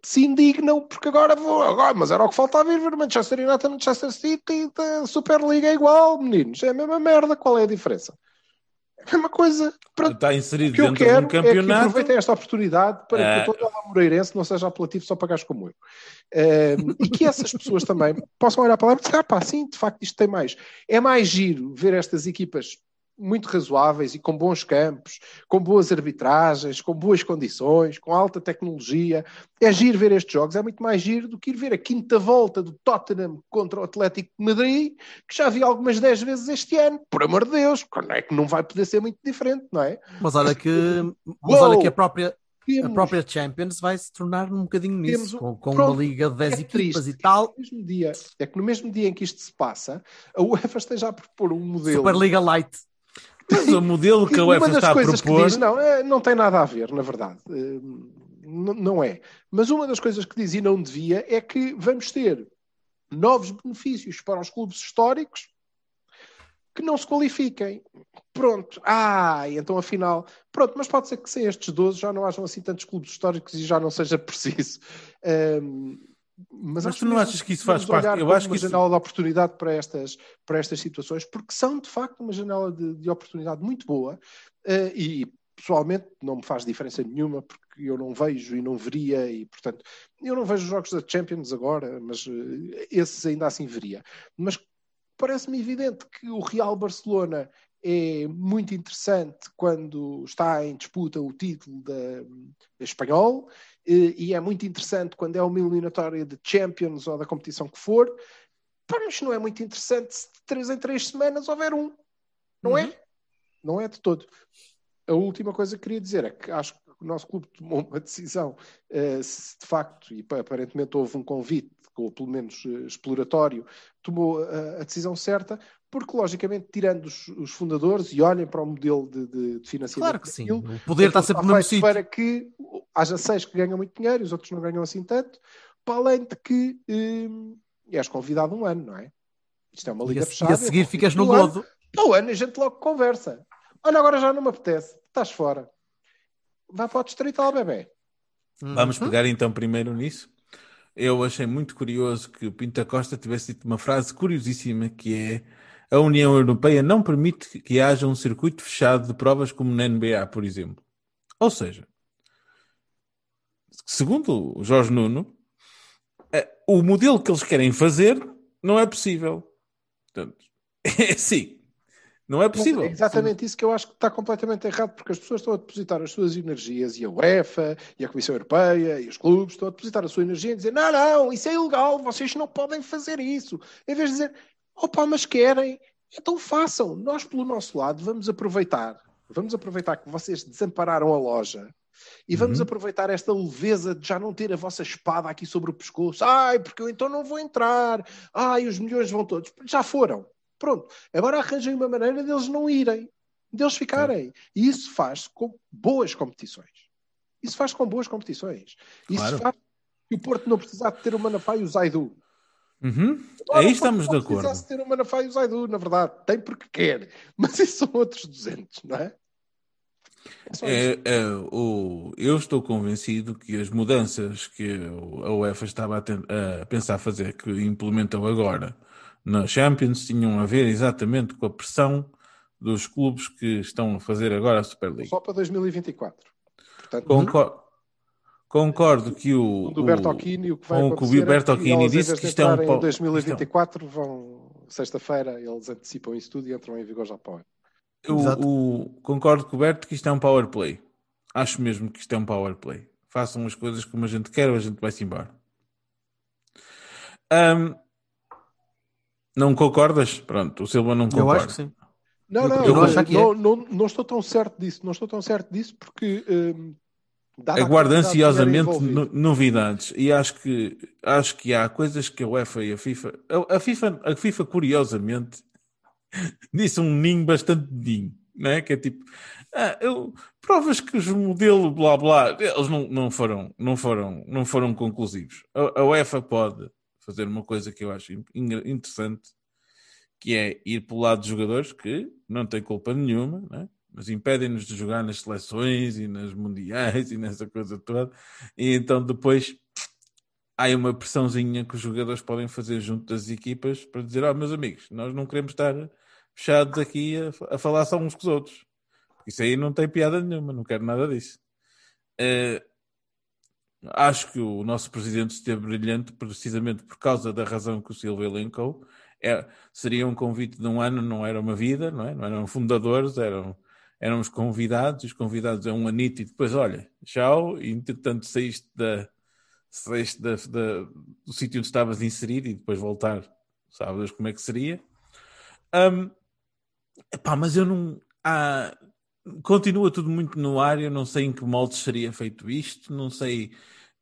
se indignam porque agora vou, agora, mas era o que faltava ir ver Manchester United, Manchester City da Superliga é igual, meninos, é a mesma merda, qual é a diferença? É a mesma coisa. Pronto, Está inserido que eu quero de um é que campeonato. aproveitem esta oportunidade para É. que o todo o Moreirense não seja apelativo só para gajos como eu. Eh, e que essas pessoas também possam olhar para lá e dizer, ah pá, sim, de facto isto tem mais. É mais giro ver estas equipas muito razoáveis e com bons campos, com boas arbitragens, com boas condições, com alta tecnologia. É giro ver estes jogos, é muito mais giro do que ir ver a quinta volta do Tottenham contra o Atlético de Madrid, que já vi algumas 10 vezes este ano. Por amor de Deus, quando é que não vai poder ser muito diferente, não é? Mas olha que, mas olha que a, própria, a Temos- própria Champions vai se tornar um bocadinho nisso, Temos um- com, com pronto, uma liga de 10 é equipas e tal. mesmo dia, é que no mesmo dia em que isto se passa, a UEFA esteja a propor um modelo. Superliga Light. Mas o modelo que a UEFA está a propor. diz, não, é, não tem nada a ver, na verdade. Eh, não é. Mas uma das coisas que diz e não devia é que vamos ter novos benefícios para os clubes históricos que não se qualifiquem. Pronto. Ah, então afinal. Pronto, mas pode ser que sem estes 12 já não hajam assim tantos clubes históricos e já não seja preciso. Ahm, mas Mas tu não achas que isso faz parte? Eu acho que uma isso- janela de oportunidade para estas, para estas situações, porque são de facto uma janela de, de oportunidade muito boa eh, e pessoalmente não me faz diferença nenhuma porque eu não vejo e não veria e portanto eu não vejo os jogos da Champions agora, mas eh, esses ainda assim veria. Mas parece-me evidente que o Real Barcelona é muito interessante quando está em disputa o título da, da espanhol e é muito interessante quando é uma eliminatória de Champions ou da competição que for. Mas não é muito interessante se de três em três semanas houver um. Não é? Não é de todo. A última coisa que queria dizer é que acho que o nosso clube tomou uma decisão, eh, se de facto, e pa- aparentemente houve um convite, ou pelo menos eh, exploratório, tomou eh, a decisão certa, porque logicamente, tirando os, os fundadores e olhem para o modelo de, de- de financiamento Claro que sim. O poder está aquilo sempre no sítio. para que haja seis que ganham muito dinheiro e os outros não ganham assim tanto, para além de que hum, és convidado um ano, não é? Isto é uma E liga a, fechada. e a seguir eu ficas no convido um ano. a gente logo conversa. Olha, agora já não me apetece. Estás fora. Vai para o distrital, bebê. Vamos Uhum. pegar então primeiro nisso. Eu achei muito curioso que o Pinta Costa tivesse dito uma frase curiosíssima que é a União Europeia não permite que haja um circuito fechado de provas como na NBA, por exemplo. Ou seja, segundo o Jorge Nuno, eh, o modelo que eles querem fazer não é possível. Portanto, é assim. Não é possível. É exatamente isso que eu acho que está completamente errado, porque as pessoas estão a depositar as suas energias, e a UEFA, e a Comissão Europeia, e os clubes estão a depositar a sua energia e dizer: não, não, isso é ilegal, vocês não podem fazer isso. Em vez de dizer: opa, mas querem, então façam. Nós, pelo nosso lado, vamos aproveitar, vamos aproveitar que vocês desampararam a loja. E vamos Uhum. aproveitar esta leveza de já não ter a vossa espada aqui sobre o pescoço. Ai, porque eu então não vou entrar. Ai, os milhões vão todos. Já foram. Pronto. Agora arranjem uma maneira deles não irem, deles ficarem. E isso faz com boas competições. Isso faz com boas competições. Isso Claro. faz que o Porto não precisar de ter o Manafá e o Zaidu. Uhum. Aí estamos de acordo. precisasse ter o Manafá e o Zaidu, na verdade. Tem porque quer. Mas isso são outros 200, não é? É. É, é, o, eu estou convencido que as mudanças que a UEFA estava a, ten- a pensar fazer, que implementou agora na Champions, tinham a ver exatamente com a pressão dos clubes que estão a fazer agora a Superliga. Só para 2024. Portanto, Concordo, concordo que o, do Bertocchini, o que vai com o que o é Bertocchini eles, em disse que isto é um pau- em 2024 vão, sexta-feira, eles antecipam isso tudo e entram em vigor já para. Eu, o- concordo com o Berto que isto é um power play. Acho mesmo que isto é um power play. Façam as coisas como a gente quer ou a gente vai-se embora. Ahm, não concordas? Pronto, o Silva não concorda. Eu acho que sim. Não, Eu não, a achar que é. não, não, não estou tão certo disso. Não estou tão certo disso porque hum, Aguardo ansiosamente novidades e acho que, acho que há coisas que a UEFA e a FIFA. A, a FIFA, a FIFA, curiosamente, disse um ninho bastante ninho, não é? Que é tipo, ah, eu, provas que os modelo blá blá, eles não, não, foram, não, foram, não foram conclusivos. A, a UEFA pode fazer uma coisa que eu acho in- interessante, que é ir pelo lado dos jogadores que não têm culpa nenhuma, não é? Mas impedem-nos de jogar nas seleções e nas mundiais e nessa coisa toda. E então depois há uma pressãozinha que os jogadores podem fazer junto das equipas para dizer: Ó, meus amigos, nós não queremos estar fechados aqui a, a falar só uns com os outros. Isso aí não tem piada nenhuma, não quero nada disso. Eh, acho que o nosso presidente esteve brilhante precisamente por causa da razão que o Silva elencou. É, seria um convite de um ano, não era uma vida, não é? Não eram fundadores, eram, eram os convidados. Os convidados é um anito e depois, olha, tchau. E entretanto saíste, da, saíste da, da- do sítio onde estavas inserido e depois voltar, sabes como é que seria. Hum, epá, mas eu não. há- continua tudo muito no ar. Eu não sei em que moldes seria feito isto, não sei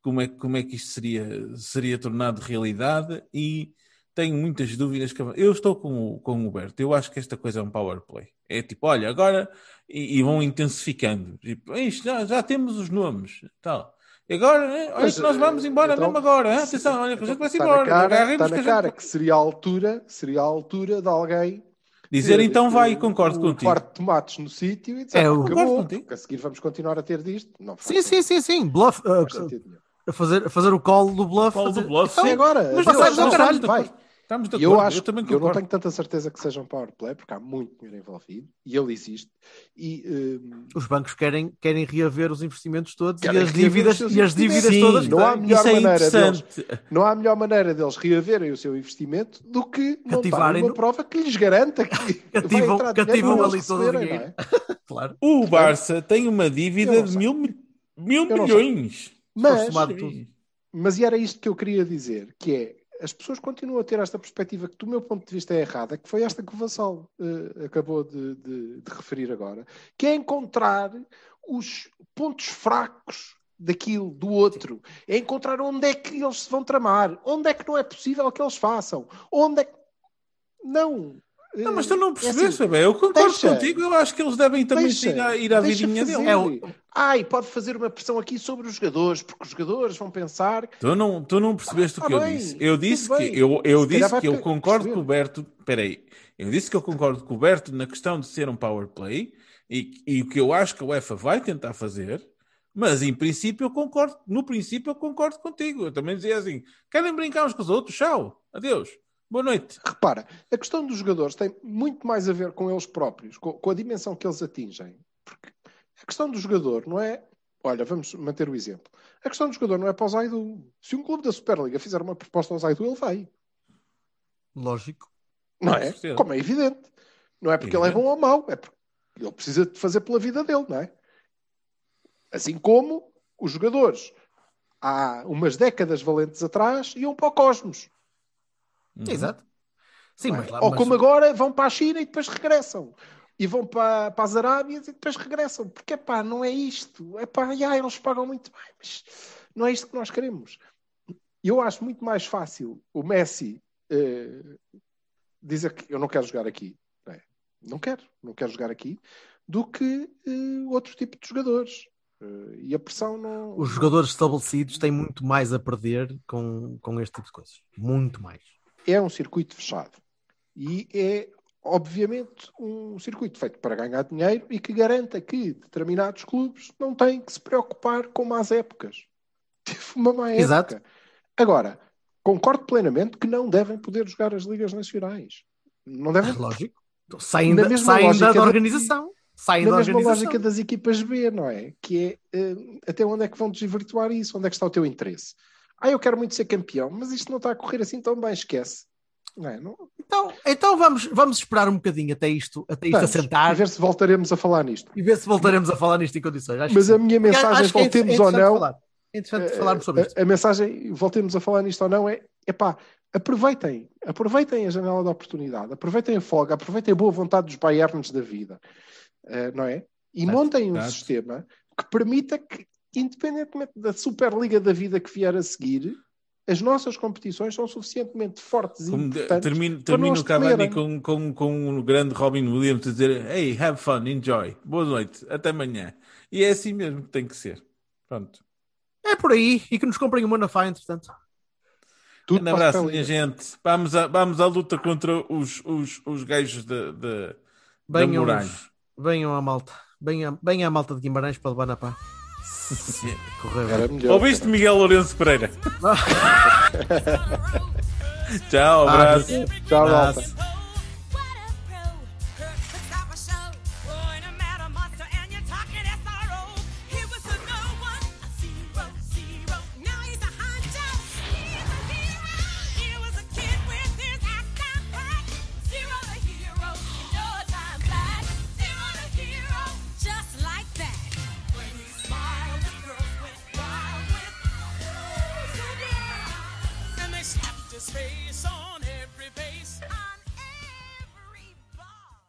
como é, como é que isto seria, seria tornado realidade e tenho muitas dúvidas. Que... Eu estou com o, com o Berto, eu acho que esta coisa é um power play. É tipo, olha, agora e, e vão intensificando. Tipo, isto, já, já temos os nomes, tal. E agora, né? olha Mas, que nós vamos eh, embora então, mesmo agora. hein? Atenção, olha que a gente vai-se Está embora. na cara, está que a na gente- cara que seria a altura, seria a altura de alguém Dizer então vai, eh, concordo o contigo. quarto de tomates no sítio e dizer, É, "Ah, eu concordo acabou, contigo. porque a seguir vamos continuar a ter disto. Não faz Sim, sim, sim, sim. Bluff. uh, nenhum. a fazer, a fazer o call do bluff. Call do bluff, Então, E agora? Mas não, caralho, vai. Estamos de E eu acordo, acho eu também que eu não concordo. tenho tanta certeza que seja um power play, porque há muito dinheiro envolvido e ele existe. E hum, Os bancos querem, querem reaver os investimentos todos Querem e as dívidas, e as dívidas todas. Sim, que não há melhor Isso é maneira deles. não há melhor maneira deles reaverem o seu investimento do que montar Cativarem uma no- prova que lhes garanta que vai Cativam- dinheiro cativam ali todo o dinheiro. é? Claro. O Barça tem uma dívida de mil, mi- mil milhões. Mas, mas e era isto que eu queria dizer, que é as pessoas continuam a ter esta perspectiva que, do meu ponto de vista, é errada, que foi esta que o Vassal eh, acabou de, de- de referir agora, que é encontrar os pontos fracos daquilo, do outro, é encontrar onde é que eles se vão tramar, onde é que não é possível que eles façam, onde é que. Não. Não, mas tu não É percebeste, assim, bem. Eu concordo deixa. contigo. Eu acho que eles devem também Deixa, ir à, ir à vidinha dele. É o- Ai, pode fazer uma pressão aqui sobre os jogadores, porque os jogadores vão pensar Tu não, tu não percebeste o Ah, que eu bem, disse. Eu disse que bem. eu, eu Se disse que eu concordo perceber. com o Berto. Peraí, eu disse que eu concordo com o Berto na questão de ser um power play e, e o que eu acho que a UEFA vai tentar fazer. Mas em princípio eu concordo, no princípio eu concordo contigo. Eu também dizia assim: querem brincar uns com os outros? Tchau, adeus, boa noite. Repara, a questão dos jogadores tem muito mais a ver com eles próprios, com, com a dimensão que eles atingem. Porque a questão do jogador não é. Olha, vamos manter o exemplo. A questão do jogador não é para o Zaidu. Se um clube da Superliga fizer uma proposta ao Zaidu, ele vai. Lógico. Não é? certeza. Como é evidente. Não é porque ele é bom ou mau, é porque ele precisa de fazer pela vida dele, não é? Assim como os jogadores há umas décadas valentes atrás iam para o Cosmos. Uhum. Exato. Sim, mas lá. Ou mas- como agora vão para a China e depois regressam. E vão para, para as Arábias e depois regressam. Porque, pá, não é isto. É pá, já, eles pagam muito bem, mas não é isto que nós queremos. Eu acho muito mais fácil o Messi eh, dizer que eu não quero jogar aqui. Não, é? não quero, não quero jogar aqui, do que eh, outro tipo de jogadores. Eh, e a pressão não. Os jogadores estabelecidos têm muito mais a perder com, com este tipo de coisas. Muito mais. É um circuito fechado. E é, obviamente, um circuito feito para ganhar dinheiro e que garanta que determinados clubes não têm que se preocupar com más épocas. Teve uma má época. Exato. Agora, concordo plenamente que não devem poder jogar as ligas nacionais. Não devem. Lógico. Então, Saem, da, mesma saem da da- organização. Saem Na da mesma organização. lógica das equipas B, não é? Que é eh, até onde é que vão desvirtuar isso? Onde é que está o teu interesse? Ah, eu quero muito ser campeão, mas isto não está a correr assim tão bem, esquece. Não é? Não, Então, então vamos, vamos esperar um bocadinho até isto, até isto vamos, assentar e ver se voltaremos a falar nisto. e ver se voltaremos a falar nisto em condições. Acho Mas que a minha mensagem, Acho é voltemos ou interessante não, falar. É interessante falarmos sobre isto. a, a mensagem, voltemos a falar nisto ou não, é epá, aproveitem, aproveitem a janela da oportunidade, aproveitem a folga, aproveitem a boa vontade dos Bayerns da vida, eh, não é? E Certo, montem um certo. sistema que permita que, independentemente da Superliga da vida que vier a seguir, as nossas competições são suficientemente fortes e Como de- importantes termino, para termino nós o Cavani com, com, com o grande Robin Williams a dizer Hey, have fun, enjoy, boa noite, até amanhã. E é assim mesmo que tem que ser. Pronto. É por aí. E que nos comprem uma na FA, entretanto. Tudo Um abraço, minha gente. Vamos à, vamos à luta contra os, os, os gajos da, da Venham, venham à malta. Venham, venham à malta de Guimarães para levar na pá. Correu Era bem. melhor. Ouviste Miguel Lourenço Pereira? Tchau, abraço. Ah, Tchau, abraço.